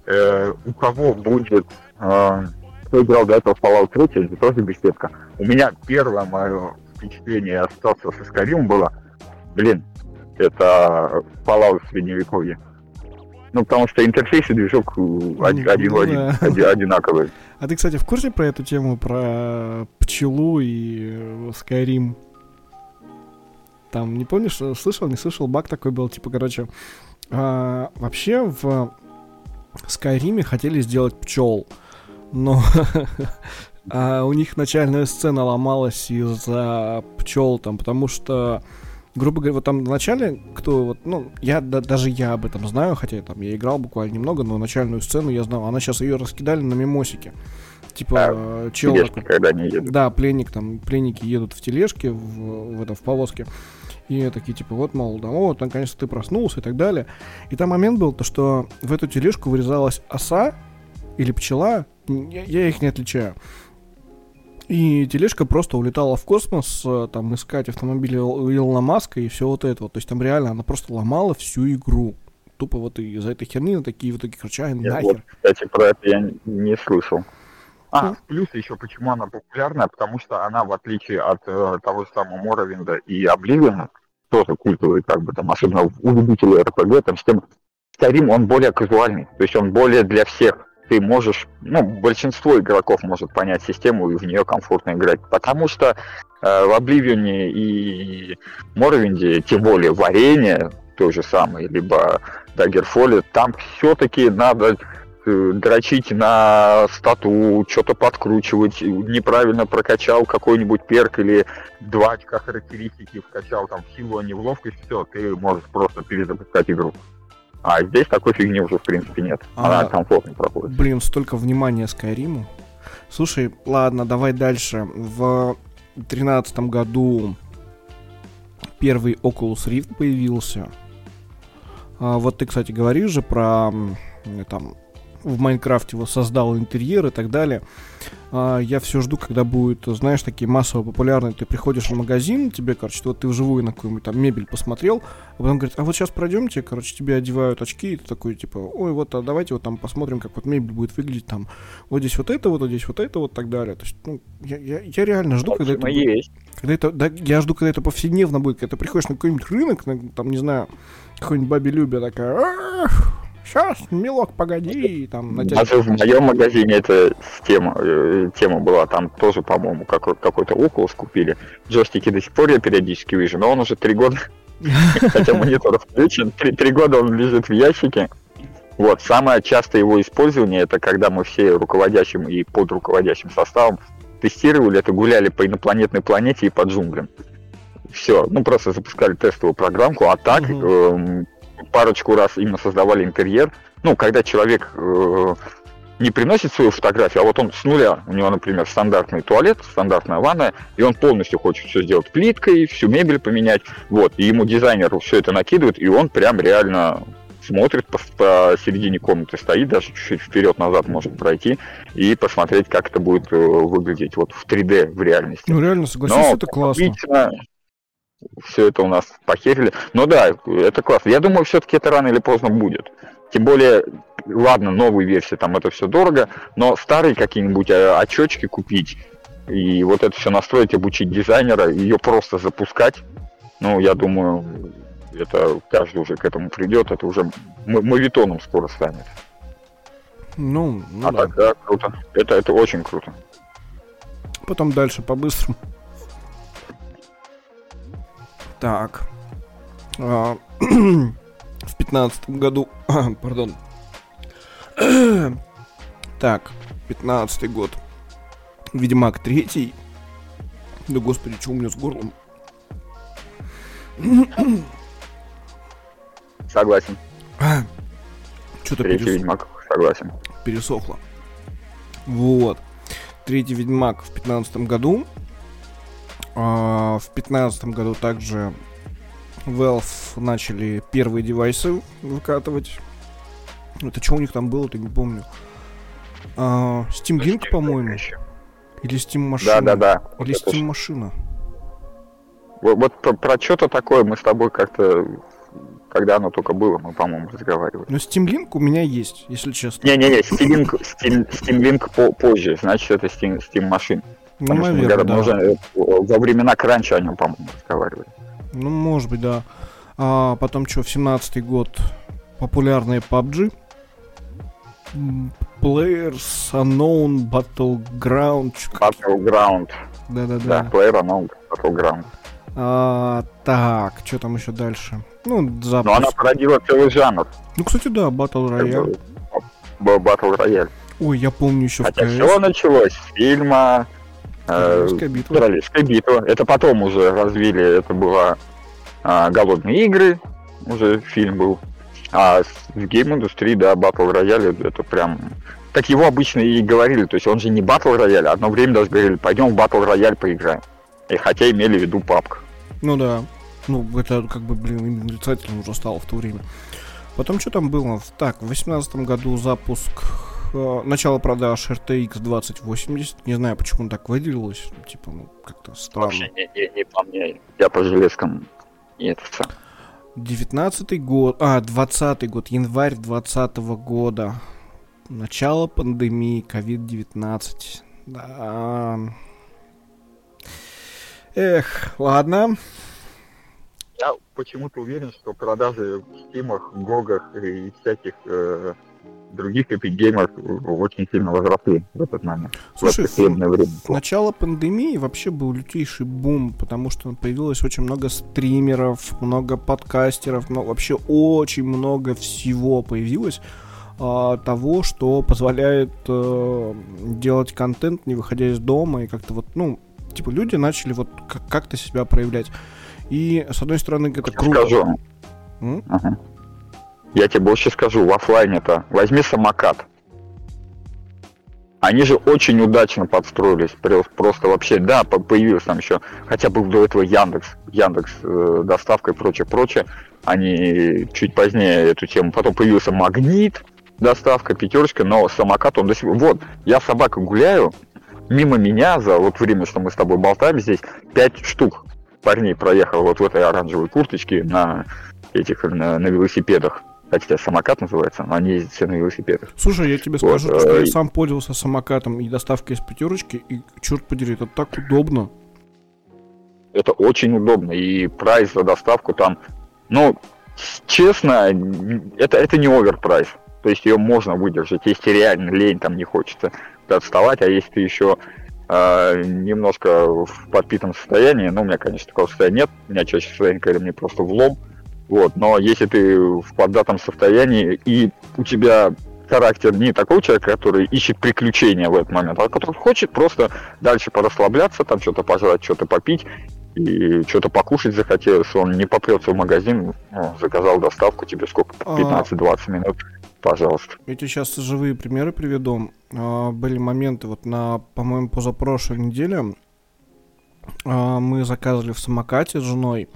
э, у кого будет, э, кто играл до этого Fallout 3, это тоже беседка. У меня первое мое впечатление остаться со Skyrim было, блин, это Fallout средневековье. Ну, потому что интерфейс и движок ну, один, один, ну, да. один, одинаковый. А ты, кстати, в курсе про эту тему, про пчелу и Skyrim? Там, не помнишь, слышал, не слышал, баг такой был, типа, короче, а, вообще в Скайриме хотели сделать пчел, но [laughs] а у них начальная сцена ломалась из-за пчел там, потому что грубо говоря, вот там в начале, кто вот, ну, я, да, даже я об этом знаю, хотя там я играл буквально немного, но начальную сцену я знал. Она сейчас ее раскидали на мимосике. Типа, а, чел такой, когда не едут. Да, пленник там, пленники едут в тележке, в, в, это, в повозке. И такие, типа, вот, мол, да, вот, наконец-то ты проснулся и так далее. И там момент был, то, что в эту тележку вырезалась оса или пчела, я, я их не отличаю. И тележка просто улетала в космос, э, там, искать автомобили Илона Маска и все вот это вот. То есть там реально она просто ломала всю игру. Тупо вот из-за этой херни на такие вот такие кричали, нахер. Вот, кстати, про это я не слышал. А, плюс еще почему она популярная, потому что она, в отличие от э, того же самого Моровинда и Обливиона, тоже культовый, как бы там, особенно у любителей РПГ, там с тем, Skyrim, он более казуальный, то есть он более для всех ты можешь, ну, большинство игроков может понять систему и в нее комфортно играть. Потому что э, в Обливионе и Морвинде, тем более варенье, то же самое, либо Даггерфоле, там все-таки надо дрочить на стату, что-то подкручивать, неправильно прокачал какой-нибудь перк или два очка характеристики вкачал там в силу, а не в ловкость, все, ты можешь просто перезапускать игру. А здесь такой фигни уже, в принципе, нет. Она а, комфортно проходит. Блин, столько внимания Скайриму. Слушай, ладно, давай дальше. В тринадцатом году первый Oculus Rift появился. А, вот ты, кстати, говоришь же про там в Майнкрафте его создал интерьер и так далее. А, я все жду, когда будет, знаешь, такие массово популярные. Ты приходишь в магазин, тебе, короче, вот ты вживую на какую-нибудь там мебель посмотрел, а потом говорит, а вот сейчас пройдемте, короче, тебе одевают очки, и ты такой, типа, ой, вот, а давайте вот там посмотрим, как вот мебель будет выглядеть там. Вот здесь вот это вот, вот здесь вот это вот, так далее. То есть, ну, я, я, я реально жду, когда это... Есть. Когда это, да, я жду, когда это повседневно будет, когда ты приходишь на какой-нибудь рынок, на, там, не знаю, какой-нибудь бабе Любя такая, сейчас, милок, погоди, там... Даже в моем магазине эта тема, э, тема была, там тоже, по-моему, как, какой-то Oculus купили. Джойстики до сих пор я периодически вижу, но он уже три года, [laughs] хотя монитор включен, три года он лежит в ящике. Вот, самое частое его использование, это когда мы все руководящим и под руководящим составом тестировали это, гуляли по инопланетной планете и по джунглям. Все, ну просто запускали тестовую программку, а так угу парочку раз именно создавали интерьер. Ну, когда человек э, не приносит свою фотографию, а вот он с нуля, у него, например, стандартный туалет, стандартная ванная, и он полностью хочет все сделать плиткой, всю мебель поменять, вот, и ему дизайнер все это накидывает, и он прям реально смотрит по, по середине комнаты, стоит, даже чуть-чуть вперед-назад может пройти и посмотреть, как это будет э, выглядеть вот в 3D в реальности. Ну реально, согласись, Но это классно все это у нас похерили. Но да, это классно. Я думаю, все-таки это рано или поздно будет. Тем более, ладно, новые версии, там это все дорого, но старые какие-нибудь э, очечки купить и вот это все настроить, обучить дизайнера, ее просто запускать, ну, я думаю, это каждый уже к этому придет, это уже мавитоном скоро станет. Ну, ну а да. так, да, круто. Это, это очень круто. Потом дальше по-быстрому. Так. А, [clears throat] в пятнадцатом году... [clears throat] пардон. [clears throat] так, пятнадцатый год. Ведьмак третий. Да господи, что у меня с горлом? Согласен. Что-то Третий перес... Ведьмак, согласен. пересохло. Вот. Третий Ведьмак в 15 году. А, в 15 году также Valve начали первые девайсы выкатывать. Это что у них там было, ты не помню. А, Steam Link, по-моему. Или Steam машина. Да, да, да. Или Вот Steam машина. Вот, вот про, про что-то такое мы с тобой как-то, когда оно только было, мы, по-моему, разговаривали. Но Steam Link у меня есть, если честно. Не-не-не, Steam, Steam, Steam Link по позже, значит, это Steam, Steam машин. Ну, наверное, мы да. уже э, во времена кранча о нем, по-моему, разговаривали. Ну, может быть, да. А потом что, в 17 год популярные PUBG. Players Unknown Battleground. Battleground, да, Да-да-да. Player Unknown Battleground. А, так, что там еще дальше? Ну, запуск. Но она породила целый жанр. Ну, кстати, да, Battle Royale. Battle Royale. Ой, я помню еще в Хотя КС. все началось с фильма Королевская битва. Королевская битва. Это потом уже развили, это была а, Голодные игры, уже фильм был. А в гейм-индустрии, да, Battle Royale, это прям... Как его обычно и говорили, то есть он же не Royale, а одно время даже говорили, пойдем в Battle Royale поиграем. И хотя имели в виду папка. Ну да. Ну, это как бы, блин, нарицательно уже стало в то время. Потом что там было? Так, в 2018 году запуск э, начало продаж RTX 2080. Не знаю, почему так выделилось. Типа, ну, как-то странно. Вообще не, не, не по мне. Я по железкам не это всё. 19 год, а, 20 год, январь 20 года. Начало пандемии, COVID-19. Да. Эх, ладно. Я почему-то уверен, что продажи в стимах, гогах и всяких э, других эпик геймов очень сильно возросли в этот момент. Слушай, в это время. Начало пандемии вообще был лютейший бум, потому что появилось очень много стримеров, много подкастеров, но вообще очень много всего появилось а, того, что позволяет э, делать контент, не выходя из дома, и как-то вот, ну, типа люди начали вот как- как-то себя проявлять. И, с одной стороны, это круто. скажу. М? Ага. Я тебе больше скажу, в оффлайне-то возьми самокат. Они же очень удачно подстроились, просто вообще, да, по- появился там еще, хотя был до этого Яндекс, Яндекс э, доставка и прочее, прочее. Они чуть позднее эту тему, потом появился Магнит, доставка, пятерочка, но самокат он до сих пор. Вот, я с собакой гуляю, мимо меня за вот время, что мы с тобой болтаем здесь, пять штук парней проехал вот в этой оранжевой курточке на этих, на, на велосипедах. Хотя самокат называется, но они ездят все на велосипедах. Слушай, я тебе Вот, скажу, что э, я и- сам пользовался самокатом и доставкой из пятерочки, и черт подери, это так удобно. Это очень удобно. И прайс за доставку там, ну, честно, это, это не overprice. То есть ее можно выдержать, если реально лень там не хочется вставать, а если ты еще э, немножко в подпитом состоянии, ну, у меня, конечно, такого состояния нет, у меня чаще состояние, когда мне просто влом, вот, но если ты в поддатом состоянии и у тебя характер не такой человек, который ищет приключения в этот момент, а который хочет просто дальше порасслабляться, там что-то пожрать, что-то попить, и что-то покушать захотелось, он не попрется в магазин, ну, заказал доставку, тебе сколько, А. 15-20 минут, пожалуйста. Я тебе сейчас живые примеры приведу. А, были моменты, вот на, по-моему, позапрошлой неделе а, мы заказывали в самокате с женой.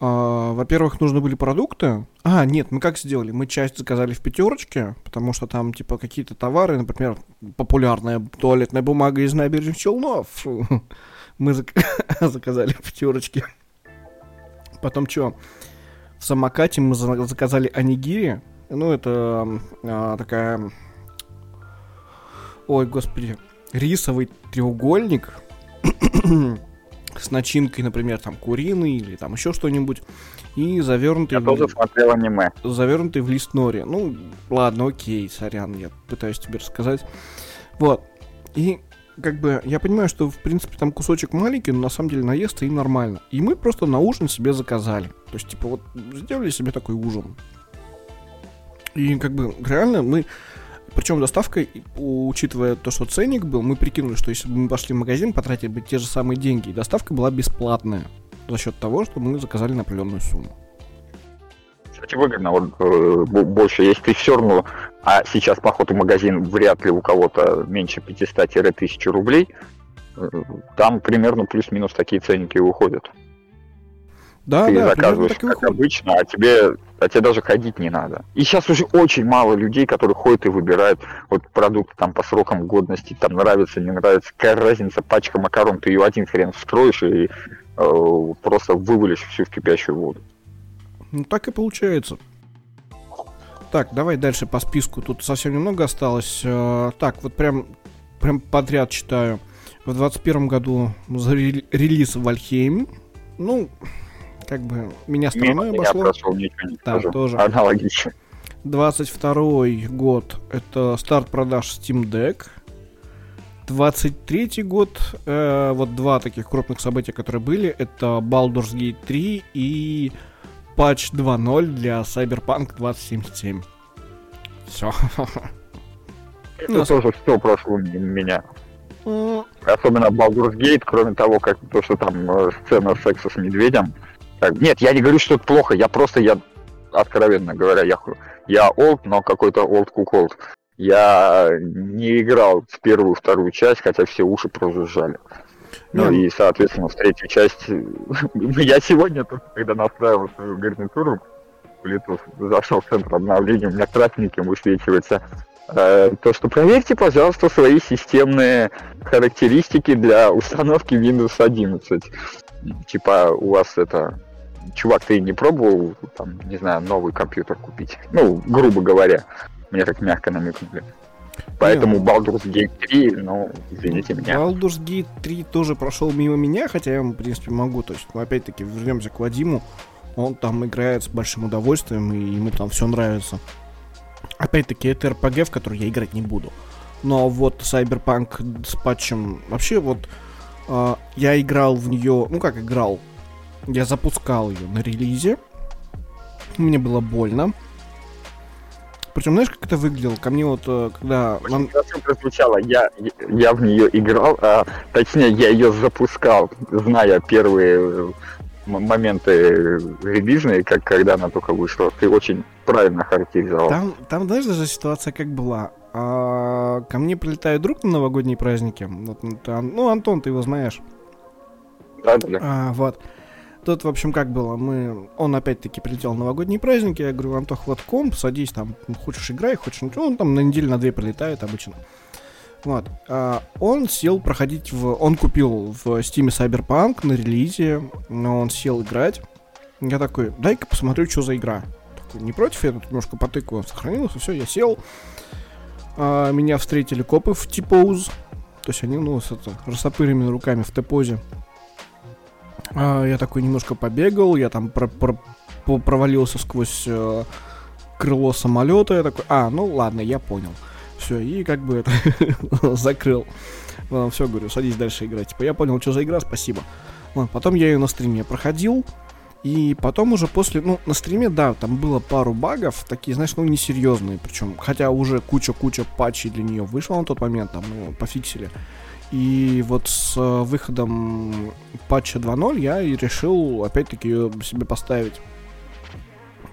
А, во-первых, нужны были продукты. А, нет, мы как сделали? Мы часть заказали в пятерочке, потому что там, типа, какие-то товары, например, популярная туалетная бумага из набережных Челнов. Мы зак- [laughs] заказали в пятерочке. Потом что? В самокате мы за- заказали анигири. Ну, это а, такая... Ой, господи. Рисовый треугольник с начинкой, например, там куриный или там еще что-нибудь. И завернутый, Я в, тоже смотрел аниме. завернутый в лист нори. Ну, ладно, окей, сорян, я пытаюсь тебе рассказать. Вот. И как бы я понимаю, что в принципе там кусочек маленький, но на самом деле наесться и нормально. И мы просто на ужин себе заказали. То есть, типа, вот сделали себе такой ужин. И как бы реально мы... Причем доставка, и, учитывая то, что ценник был, мы прикинули, что если бы мы пошли в магазин, потратили бы те же самые деньги, и доставка была бесплатная за счет того, что мы заказали на определенную сумму. кстати, выгодно вот, э, больше, если ты все равно, а сейчас поход в магазин вряд ли у кого-то меньше 500-1000 рублей, э, там примерно плюс-минус такие ценники выходят. Да, ты да, заказываешь как обычно, а тебе, а тебе даже ходить не надо. И сейчас уже очень мало людей, которые ходят и выбирают вот продукты там по срокам годности, там нравится, не нравится, какая разница, пачка макарон, ты ее один хрен встроишь и э, просто вывалишь всю в кипящую воду. Ну так и получается. Так, давай дальше по списку. Тут совсем немного осталось. Э, так, вот прям, прям подряд читаю. В 21 году релиз Вальхейм. Ну, как бы меня стороной меня обошло. Прошел, ничего не да, тоже. Аналогично. 22 год это старт продаж Steam Deck. 23 год, э, вот два таких крупных события, которые были, это Baldur's Gate 3 и патч 2.0 для Cyberpunk 2077. Все. Это ну, тоже все прошло меня. Особенно Baldur's Gate, кроме того, как то, что там э, сцена секса с медведем, так, нет, я не говорю, что это плохо, я просто, я, откровенно говоря, я, я old, но какой-то old cook old. Я не играл в первую, вторую часть, хотя все уши прожужжали. Ну и, соответственно, в третью часть... [laughs] я сегодня, когда настраивал свою гарнитуру, Bluetooth, зашел в центр обновления, у меня красненьким высвечивается э, то, что проверьте, пожалуйста, свои системные характеристики для установки Windows 11. Типа у вас это чувак, ты не пробовал, там, не знаю, новый компьютер купить? Ну, грубо говоря, мне так мягко намекнули. Поэтому не, Baldur's Gate 3, ну, извините меня. Baldur's Gate 3 тоже прошел мимо меня, хотя я, в принципе, могу. То есть, ну, опять-таки, вернемся к Вадиму. Он там играет с большим удовольствием, и ему там все нравится. Опять-таки, это RPG, в который я играть не буду. Но вот Cyberpunk с патчем... Вообще, вот... Э, я играл в нее... Ну, как играл? Я запускал ее на релизе. Мне было больно. Причем, знаешь, как это выглядело? Ко мне вот, э, когда... Очень хорошо прозвучало. Я, я в нее играл, а, точнее, я ее запускал, зная первые э, моменты релизные, как когда она только вышла. Ты очень правильно характеризовал. Там, там знаешь, даже ситуация как была. А, ко мне прилетает друг на новогодние праздники. Вот, ну, Антон, ты его знаешь. Да, да, да. А, вот. Тут, в общем, как было, мы... Он опять-таки прилетел на новогодние праздники, я говорю, Антох, вот комп, садись там, хочешь играй, хочешь он там на неделю, на две прилетает обычно. Вот. А он сел проходить в... Он купил в Steam Cyberpunk на релизе, но он сел играть. Я такой, дай-ка посмотрю, что за игра. Такой, не против, я тут немножко потыкаю, сохранился, все, я сел. А, меня встретили копы в T-Pose. То есть они, ну, с это, растопыренными руками в Т-позе. А, я такой немножко побегал, я там про про провалился сквозь э, крыло самолета. Я такой, а, ну ладно, я понял. Все, и как бы это [laughs] закрыл. Ладно, все, говорю, садись дальше играть. Типа, я понял, что за игра, спасибо. Ладно, потом я ее на стриме проходил. И потом уже после, ну, на стриме, да, там было пару багов, такие, знаешь, ну, несерьезные, причем, хотя уже куча-куча патчей для нее вышла на тот момент, там, ну, пофиксили. И вот с э, выходом патча 2.0 я и решил опять-таки ее себе поставить.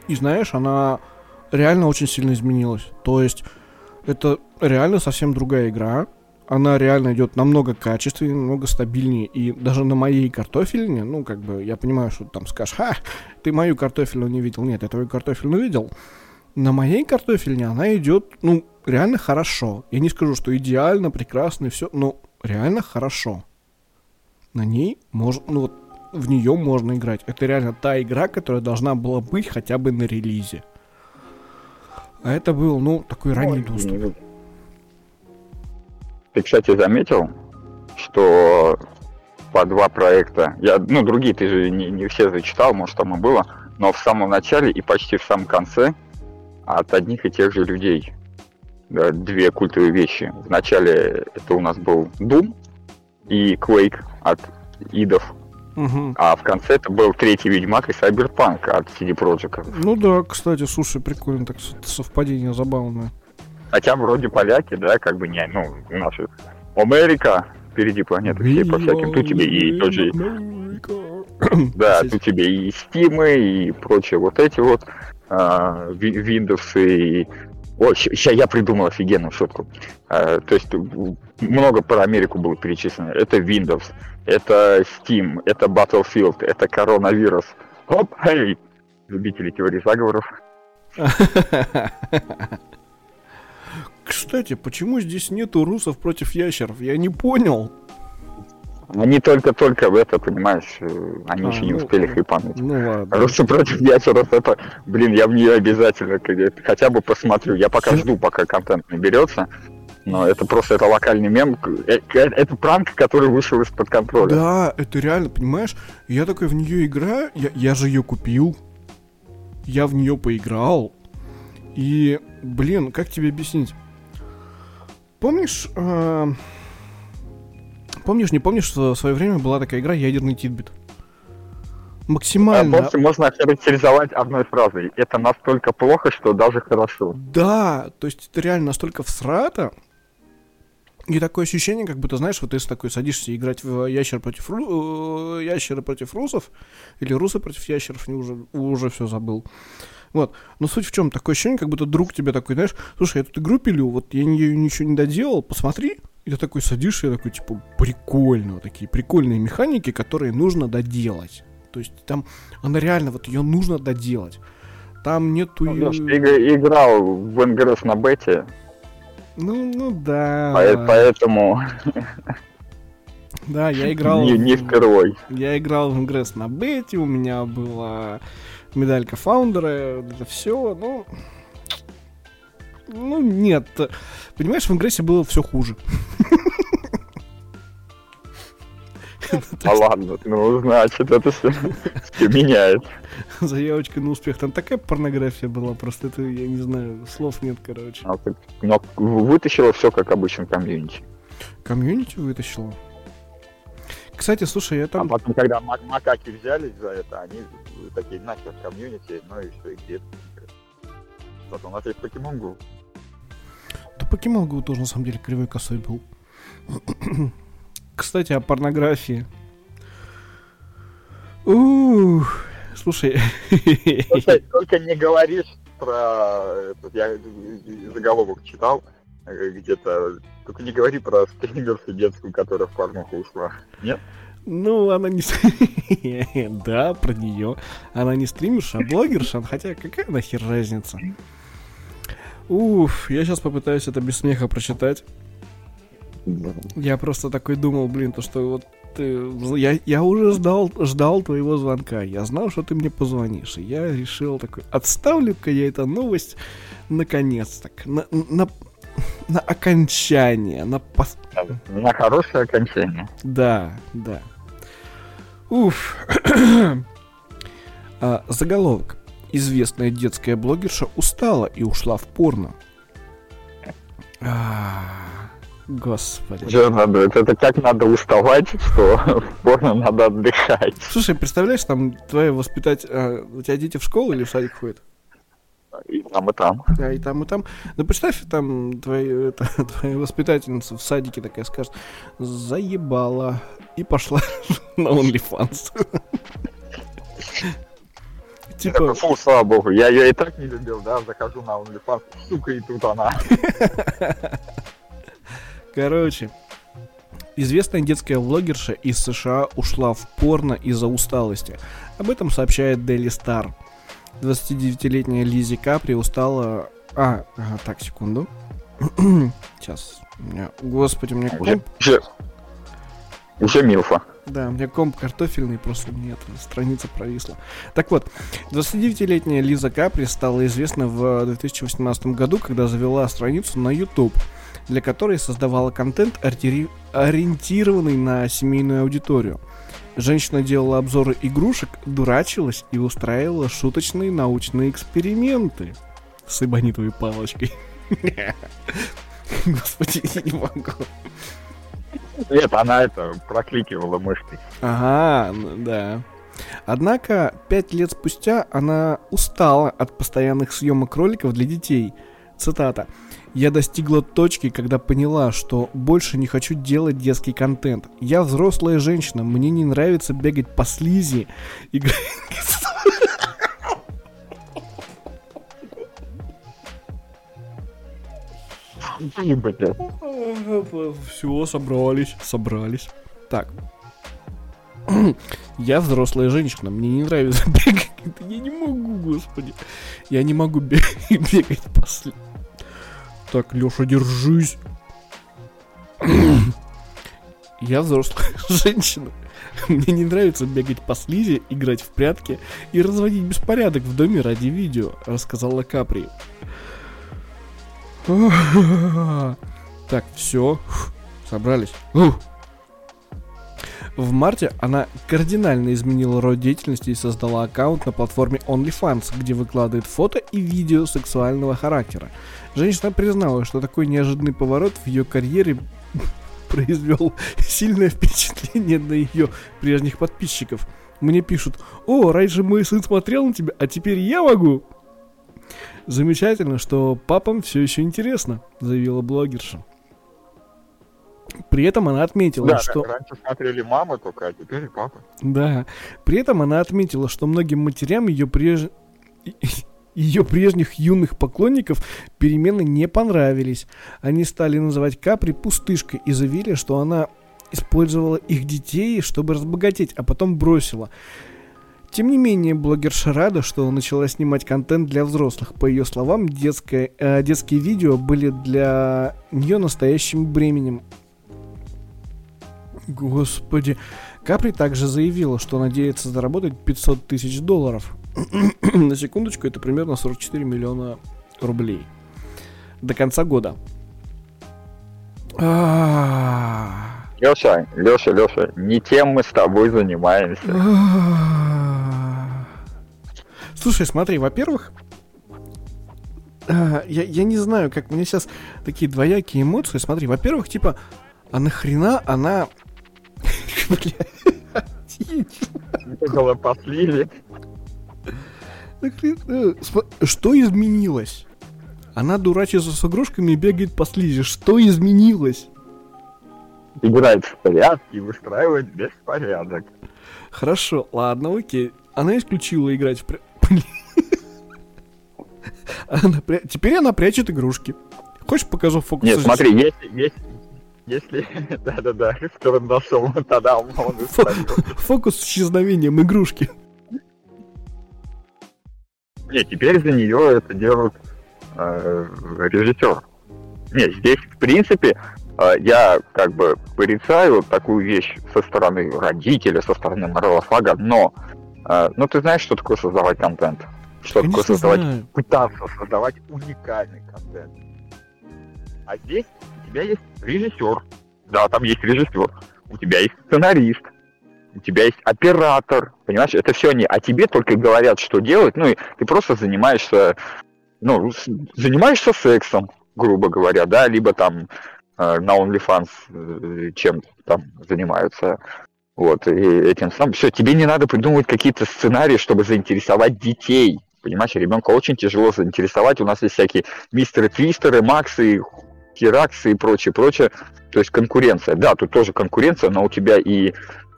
И знаешь, она реально очень сильно изменилась. То есть это реально совсем другая игра. Она реально идет намного качественнее, намного стабильнее. И даже на моей картофельне, ну, как бы, я понимаю, что ты там скажешь, ха, ты мою картофельную не видел. Нет, я твою картофельную видел. На моей картофельне она идет, ну, реально хорошо. Я не скажу, что идеально, прекрасно и все, но реально хорошо. На ней можно, ну вот в нее можно играть. Это реально та игра, которая должна была быть хотя бы на релизе. А это был, ну, такой ранний доступ. Ты, кстати, заметил, что по два проекта, я, ну, другие ты же не, не все зачитал, может, там и было, но в самом начале и почти в самом конце от одних и тех же людей две культовые вещи. В начале это у нас был Doom и Quake от идов. Угу. А в конце это был третий Ведьмак и Cyberpunk от CD Projekt. Ну да, кстати, слушай, прикольно, так совпадение забавное. Хотя вроде поляки, да, как бы не, ну, же Америка, впереди планеты все по всяким, тут тебе и тот же... [coughs] Да, тут тебе и Стимы, и прочие вот эти вот э, Windows и... Ой, сейчас я придумал офигенную шутку. Э, то есть много про Америку было перечислено. Это Windows, это Steam, это Battlefield, это коронавирус. Оп, эй! Любители теории заговоров. [laughs] Кстати, почему здесь нету русов против ящеров? Я не понял. Они только-только в это, понимаешь, э, они а, еще не ну, успели хайпануть. Ну ладно. Русы против ящеров, это, блин, я в нее обязательно хотя бы посмотрю. Я пока жду, пока контент наберется. Но это просто это локальный мем. Э, это пранк, который вышел из-под контроля. Да, это реально, понимаешь? Я такой в нее играю, я, я же ее купил. Я в нее поиграл. И, блин, как тебе объяснить? Помнишь, э, помнишь, не помнишь, что в свое время была такая игра «Ядерный титбит»? Максимально. А, можно охарактеризовать одной фразой. Это настолько плохо, что даже хорошо. Да, то есть это реально настолько всрато, и такое ощущение, как будто, знаешь, вот ты такой садишься играть в ящер против ру... Э, ящера против русов, или русы против ящеров, не уже, уже все забыл. Вот. Но суть в чем? Такое ощущение, как будто друг тебе такой, знаешь, слушай, я тут игру пилю, вот я ее ничего не доделал, посмотри. Ты такой садишься, и такой, типа, прикольно, вот такие прикольные механики, которые нужно доделать. То есть там, она реально, вот ее нужно доделать. Там нету... Ну, я играл в НГРС на бете. Ну, ну да. Поэтому... Да, я играл... Не, не впервой. Я играл в Ингресс на бете, у меня была медалька фаундера, это все, ну... Ну, нет. Понимаешь, в Ингрессе было все хуже. [laughs] А ладно, ну, значит, это все меняет. Заявочка на успех. Там такая порнография была, просто это, я не знаю, слов нет, короче. А, но вытащила все, как обычно, комьюнити. Комьюнити вытащила? Кстати, слушай, я там... А потом, когда мак макаки взялись за это, они такие, нахер комьюнити, ну и что, и где Потом нас есть Pokemon Go. Да Pokemon Go тоже, на самом деле, кривой косой был. Кстати, о порнографии. Ух, слушай. Только, только не говоришь про... Я заголовок читал где-то только не говори про стримершу детскую, которая в порнуху ушла. Нет? Ну, она не... [laughs] да, про нее. Она не стримерша, а блогерша. Хотя какая нахер разница? Уф, я сейчас попытаюсь это без смеха прочитать. Я просто такой думал, блин, то что вот ты, я, я уже ждал, ждал твоего звонка. Я знал, что ты мне позвонишь. И я решил такой, отставлю-ка я эту новость наконец-то. На, на, на окончание, на... Пос... На хорошее окончание. Да, да. Уф. [clears throat] а, заголовок. Известная детская блогерша устала и ушла в порно. А, господи. Что надо? Это, это как надо уставать, что в порно надо отдыхать. Слушай, представляешь, там твои воспитать... А, у тебя дети в школу или в садик ходят? И там, и там. Да, и там, и там. Ну, представь, там твоя, это, [laughs] твоя воспитательница в садике такая скажет, заебала, и пошла [laughs] на OnlyFans. Типа... Фу, слава богу, я ее и так не любил, да, захожу на OnlyFans, сука, и тут она. [laughs] Короче, известная детская блогерша из США ушла в порно из-за усталости. Об этом сообщает Daily Star. 29-летняя Лизи Капри устала... А, ага, так, секунду. [clears throat] Сейчас. Меня... Господи, у меня комп... Уже, уже Милфа. Да, у меня комп картофельный, просто нет, страница провисла. Так вот, 29-летняя Лиза Капри стала известна в 2018 году, когда завела страницу на YouTube, для которой создавала контент, ориентированный на семейную аудиторию – Женщина делала обзоры игрушек, дурачилась и устраивала шуточные научные эксперименты с эбонитовой палочкой. [laughs] Господи, я не могу. Нет, она это прокликивала мышкой. Ага, да. Однако, пять лет спустя она устала от постоянных съемок роликов для детей. Цитата. Я достигла точки, когда поняла, что больше не хочу делать детский контент. Я взрослая женщина, мне не нравится бегать по слизи и [laughs] Все, собрались, собрались. Так. [clears throat] Я взрослая женщина, мне не нравится [laughs] бегать. Я не могу, господи. Я не могу [laughs] бегать после. Так, Леша, держись. [clears throat] Я взрослая [laughs] женщина. Мне не нравится бегать по слизи, играть в прятки и разводить беспорядок в доме ради видео, рассказала Капри. [laughs] Так, все. Собрались. В марте она кардинально изменила род деятельности и создала аккаунт на платформе OnlyFans, где выкладывает фото и видео сексуального характера. Женщина признала, что такой неожиданный поворот в ее карьере [laughs] произвел сильное впечатление на ее прежних подписчиков. Мне пишут, о, раньше мой сын смотрел на тебя, а теперь я могу. Замечательно, что папам все еще интересно, заявила блогерша. При этом она отметила, да, что... раньше смотрели мамы только, а теперь папа. Да. При этом она отметила, что многим матерям ее преж... ее прежних юных поклонников перемены не понравились. Они стали называть Капри пустышкой и заявили, что она использовала их детей, чтобы разбогатеть, а потом бросила. Тем не менее, блогерша рада, что начала снимать контент для взрослых. По ее словам, детское, э, детские видео были для нее настоящим бременем. Господи. Капри также заявила, что надеется заработать 500 тысяч долларов. [clears throat] На секундочку, это примерно 44 миллиона рублей. До конца года. Леша, Леша, Леша, не тем мы с тобой занимаемся. Слушай, смотри, во-первых, я, я не знаю, как мне сейчас такие двоякие эмоции. Смотри, во-первых, типа, а нахрена она [laughs] Около послили. Что изменилось? Она дурачится с игрушками и бегает по слизи. Что изменилось? Играет в порядке и выстраивает беспорядок. Хорошо, ладно, окей. Она исключила играть в... Она пря... Теперь она прячет игрушки. Хочешь покажу фокус? Нет, смотри, есть, есть, если, да-да-да, с карандашом, тогда он Фокус с исчезновением игрушки. Не, теперь за нее это делают э, режиссер. Не, здесь, в принципе, я как бы порицаю такую вещь со стороны родителя, со стороны Марвела Флага, но, э, ну ты знаешь, что такое создавать контент? Что Конечно такое создавать, знаю. пытаться создавать уникальный контент. А здесь у тебя есть режиссер, да, там есть режиссер, у тебя есть сценарист, у тебя есть оператор, понимаешь, это все они, а тебе только говорят, что делать, ну и ты просто занимаешься, ну, занимаешься сексом, грубо говоря, да, либо там на OnlyFans э, чем там занимаются, вот, и этим самым, все, тебе не надо придумывать какие-то сценарии, чтобы заинтересовать детей, понимаешь, ребенка очень тяжело заинтересовать, у нас есть всякие мистеры Твистеры, Максы, Хераксы и прочее, прочее, то есть конкуренция, да, тут тоже конкуренция, но у тебя и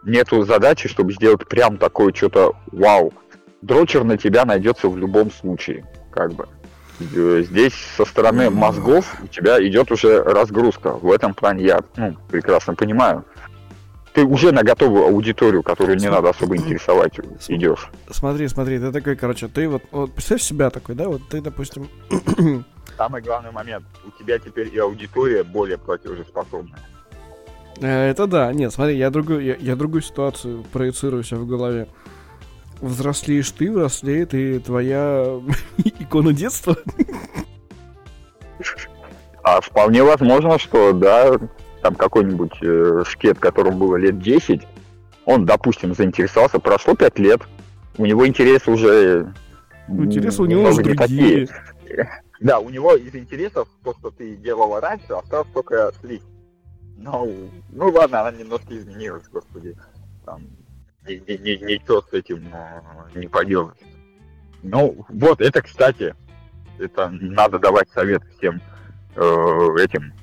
нету задачи, чтобы сделать прям такое что-то вау. Дрочер на тебя найдется в любом случае, как бы. Э, здесь со стороны мозгов у тебя идет уже разгрузка. В этом плане я ну, прекрасно понимаю. Ты уже на готовую аудиторию, которую не надо особо интересовать, идешь. Смотри, смотри, ты такой, короче, ты вот, вот представь себя такой, да, вот ты, допустим... [clears throat] Самый главный момент, у тебя теперь и аудитория более платежеспособная. Э, это да. Нет, смотри, я другую, я, я другую ситуацию проецирую себя в голове. Взрослеешь ты, взрослеет и твоя [laughs] икона детства. А вполне возможно, что, да, там какой-нибудь э, шкет, которому было лет 10, он, допустим, заинтересовался, прошло 5 лет, у него интересы уже... Интересы у него уже другие. Такие. [laughs] Да, у него из интересов то, что ты делала раньше, осталось только слить. Ну, ну ладно, она немножко изменилась, господи. Там, ничего с этим э, не поделать. Ну, вот, это, кстати, это надо давать совет всем э, этим,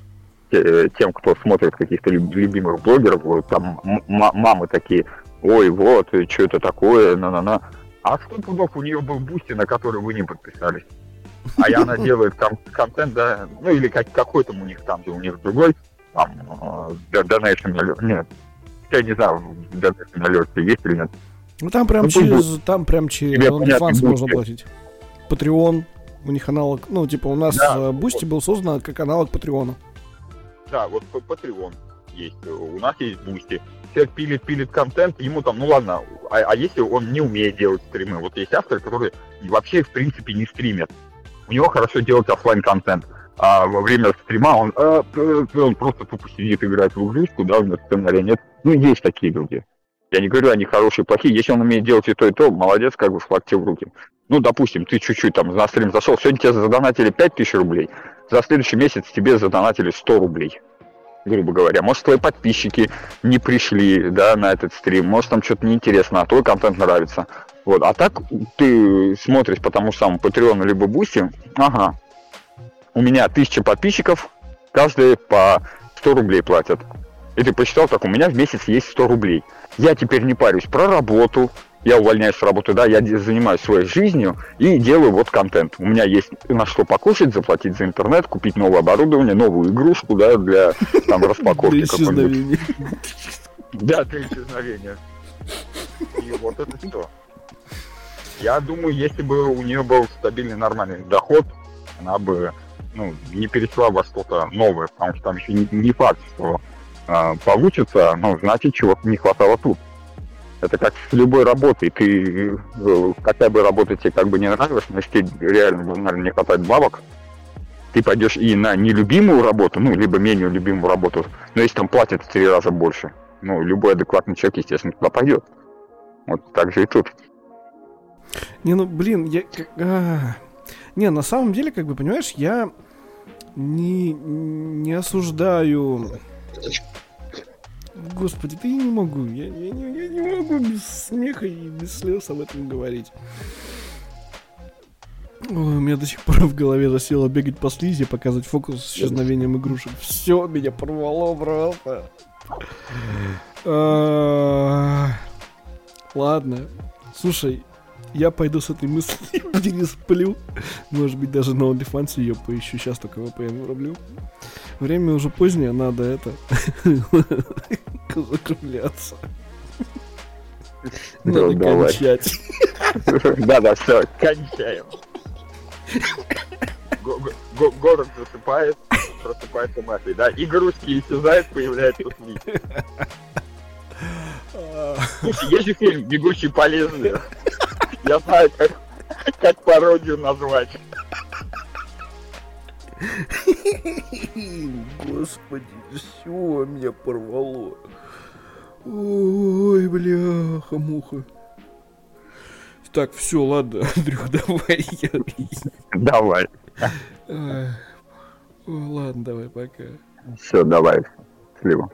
э, тем, кто смотрит каких-то любимых блогеров, вот, там мамы такие, ой, вот, что это такое, на-на-на. А сто пудов у нее был Boosty, на который вы не подписались? а и она [laughs] делает кон- контент, да, ну или как, какой там у них там, у них другой, там, э, Donation нет, я не знаю, Donation Alert есть или нет. Ну там прям Ну, через, там прям через OnlyFans можно платить. Patreon, у них аналог, ну типа у нас Да, э, Boosty был создан как аналог Patreon а. Да, вот Patreon есть, у нас есть Boosty. Человек пилит, пилит контент, ему там, ну ладно, а, а если он не умеет делать стримы? Вот есть авторы, которые вообще, в принципе, не стримят. У него хорошо делать оффлайн контент а во время стрима он, а, он просто тупо сидит, играет в игрушку, да, у него сценария нет. Ну, есть такие люди. Я не говорю, они хорошие, плохие. Если он умеет делать и то, и то, молодец, как бы флаг в руки. Ну, допустим, ты чуть-чуть там на стрим зашел, сегодня тебе задонатили 5000 рублей, за следующий месяц тебе задонатили 100 рублей, грубо говоря. Может, твои подписчики не пришли, да, на этот стрим, может, там что-то неинтересно, а твой контент нравится. Вот, а так ты смотришь по тому самому Patreon либо Boosty, ага, у меня тысяча подписчиков, каждый по 100 рублей платят. И ты посчитал, так у меня в месяц есть 100 рублей. Я теперь не парюсь про работу, я увольняюсь с работы, да, я занимаюсь своей жизнью и делаю вот контент. У меня есть на что покушать, заплатить за интернет, купить новое оборудование, новую игрушку, да, для там распаковки какой-нибудь. Да, для исчезновения. И вот это все. Я думаю, если бы у нее был стабильный нормальный доход, она бы ну, не перешла во что-то новое, потому что там еще не, не факт, что а, получится, ну, значит, чего-то не хватало тут. Это как с любой работой. Ты, э, какая бы работа тебе как бы не нравилась, но тебе реально банально не хватает бабок, ты пойдешь и на нелюбимую работу, ну, либо менее любимую работу, но если там платят в три раза больше, ну, любой адекватный человек, естественно, туда пойдет. Вот так же и тут. Не, ну блин, я. как- а. Не, на самом деле, как бы, понимаешь, я не, не осуждаю. Господи, я не могу. Я, я не, я не могу без смеха и без слез об этом говорить. Ой, у меня до сих пор в голове засело бегать по слизи, показывать фокус с исчезновением игрушек. Все, меня порвало просто. А, Ладно. Слушай, я пойду с этой мыслью [laughs] пересплю. Может быть, даже на OnlyFans ее поищу. Сейчас только VPN врублю. Время уже позднее, надо это... [laughs] закругляться. Надо кончать. [laughs] Да-да, все, кончаем. Го- го- го- Город засыпает, просыпается мафия, да, игрушки исчезают, появляется. А, Слушай, есть же фильм «Бегущий по лезвию». Я знаю, как, как пародию назвать. Господи, все меня порвало. Ой, бляха-муха. Так, все, ладно, [laughs] Андрюх, давай. я- Давай. Ладно, давай, пока. Все, давай. Счастливо.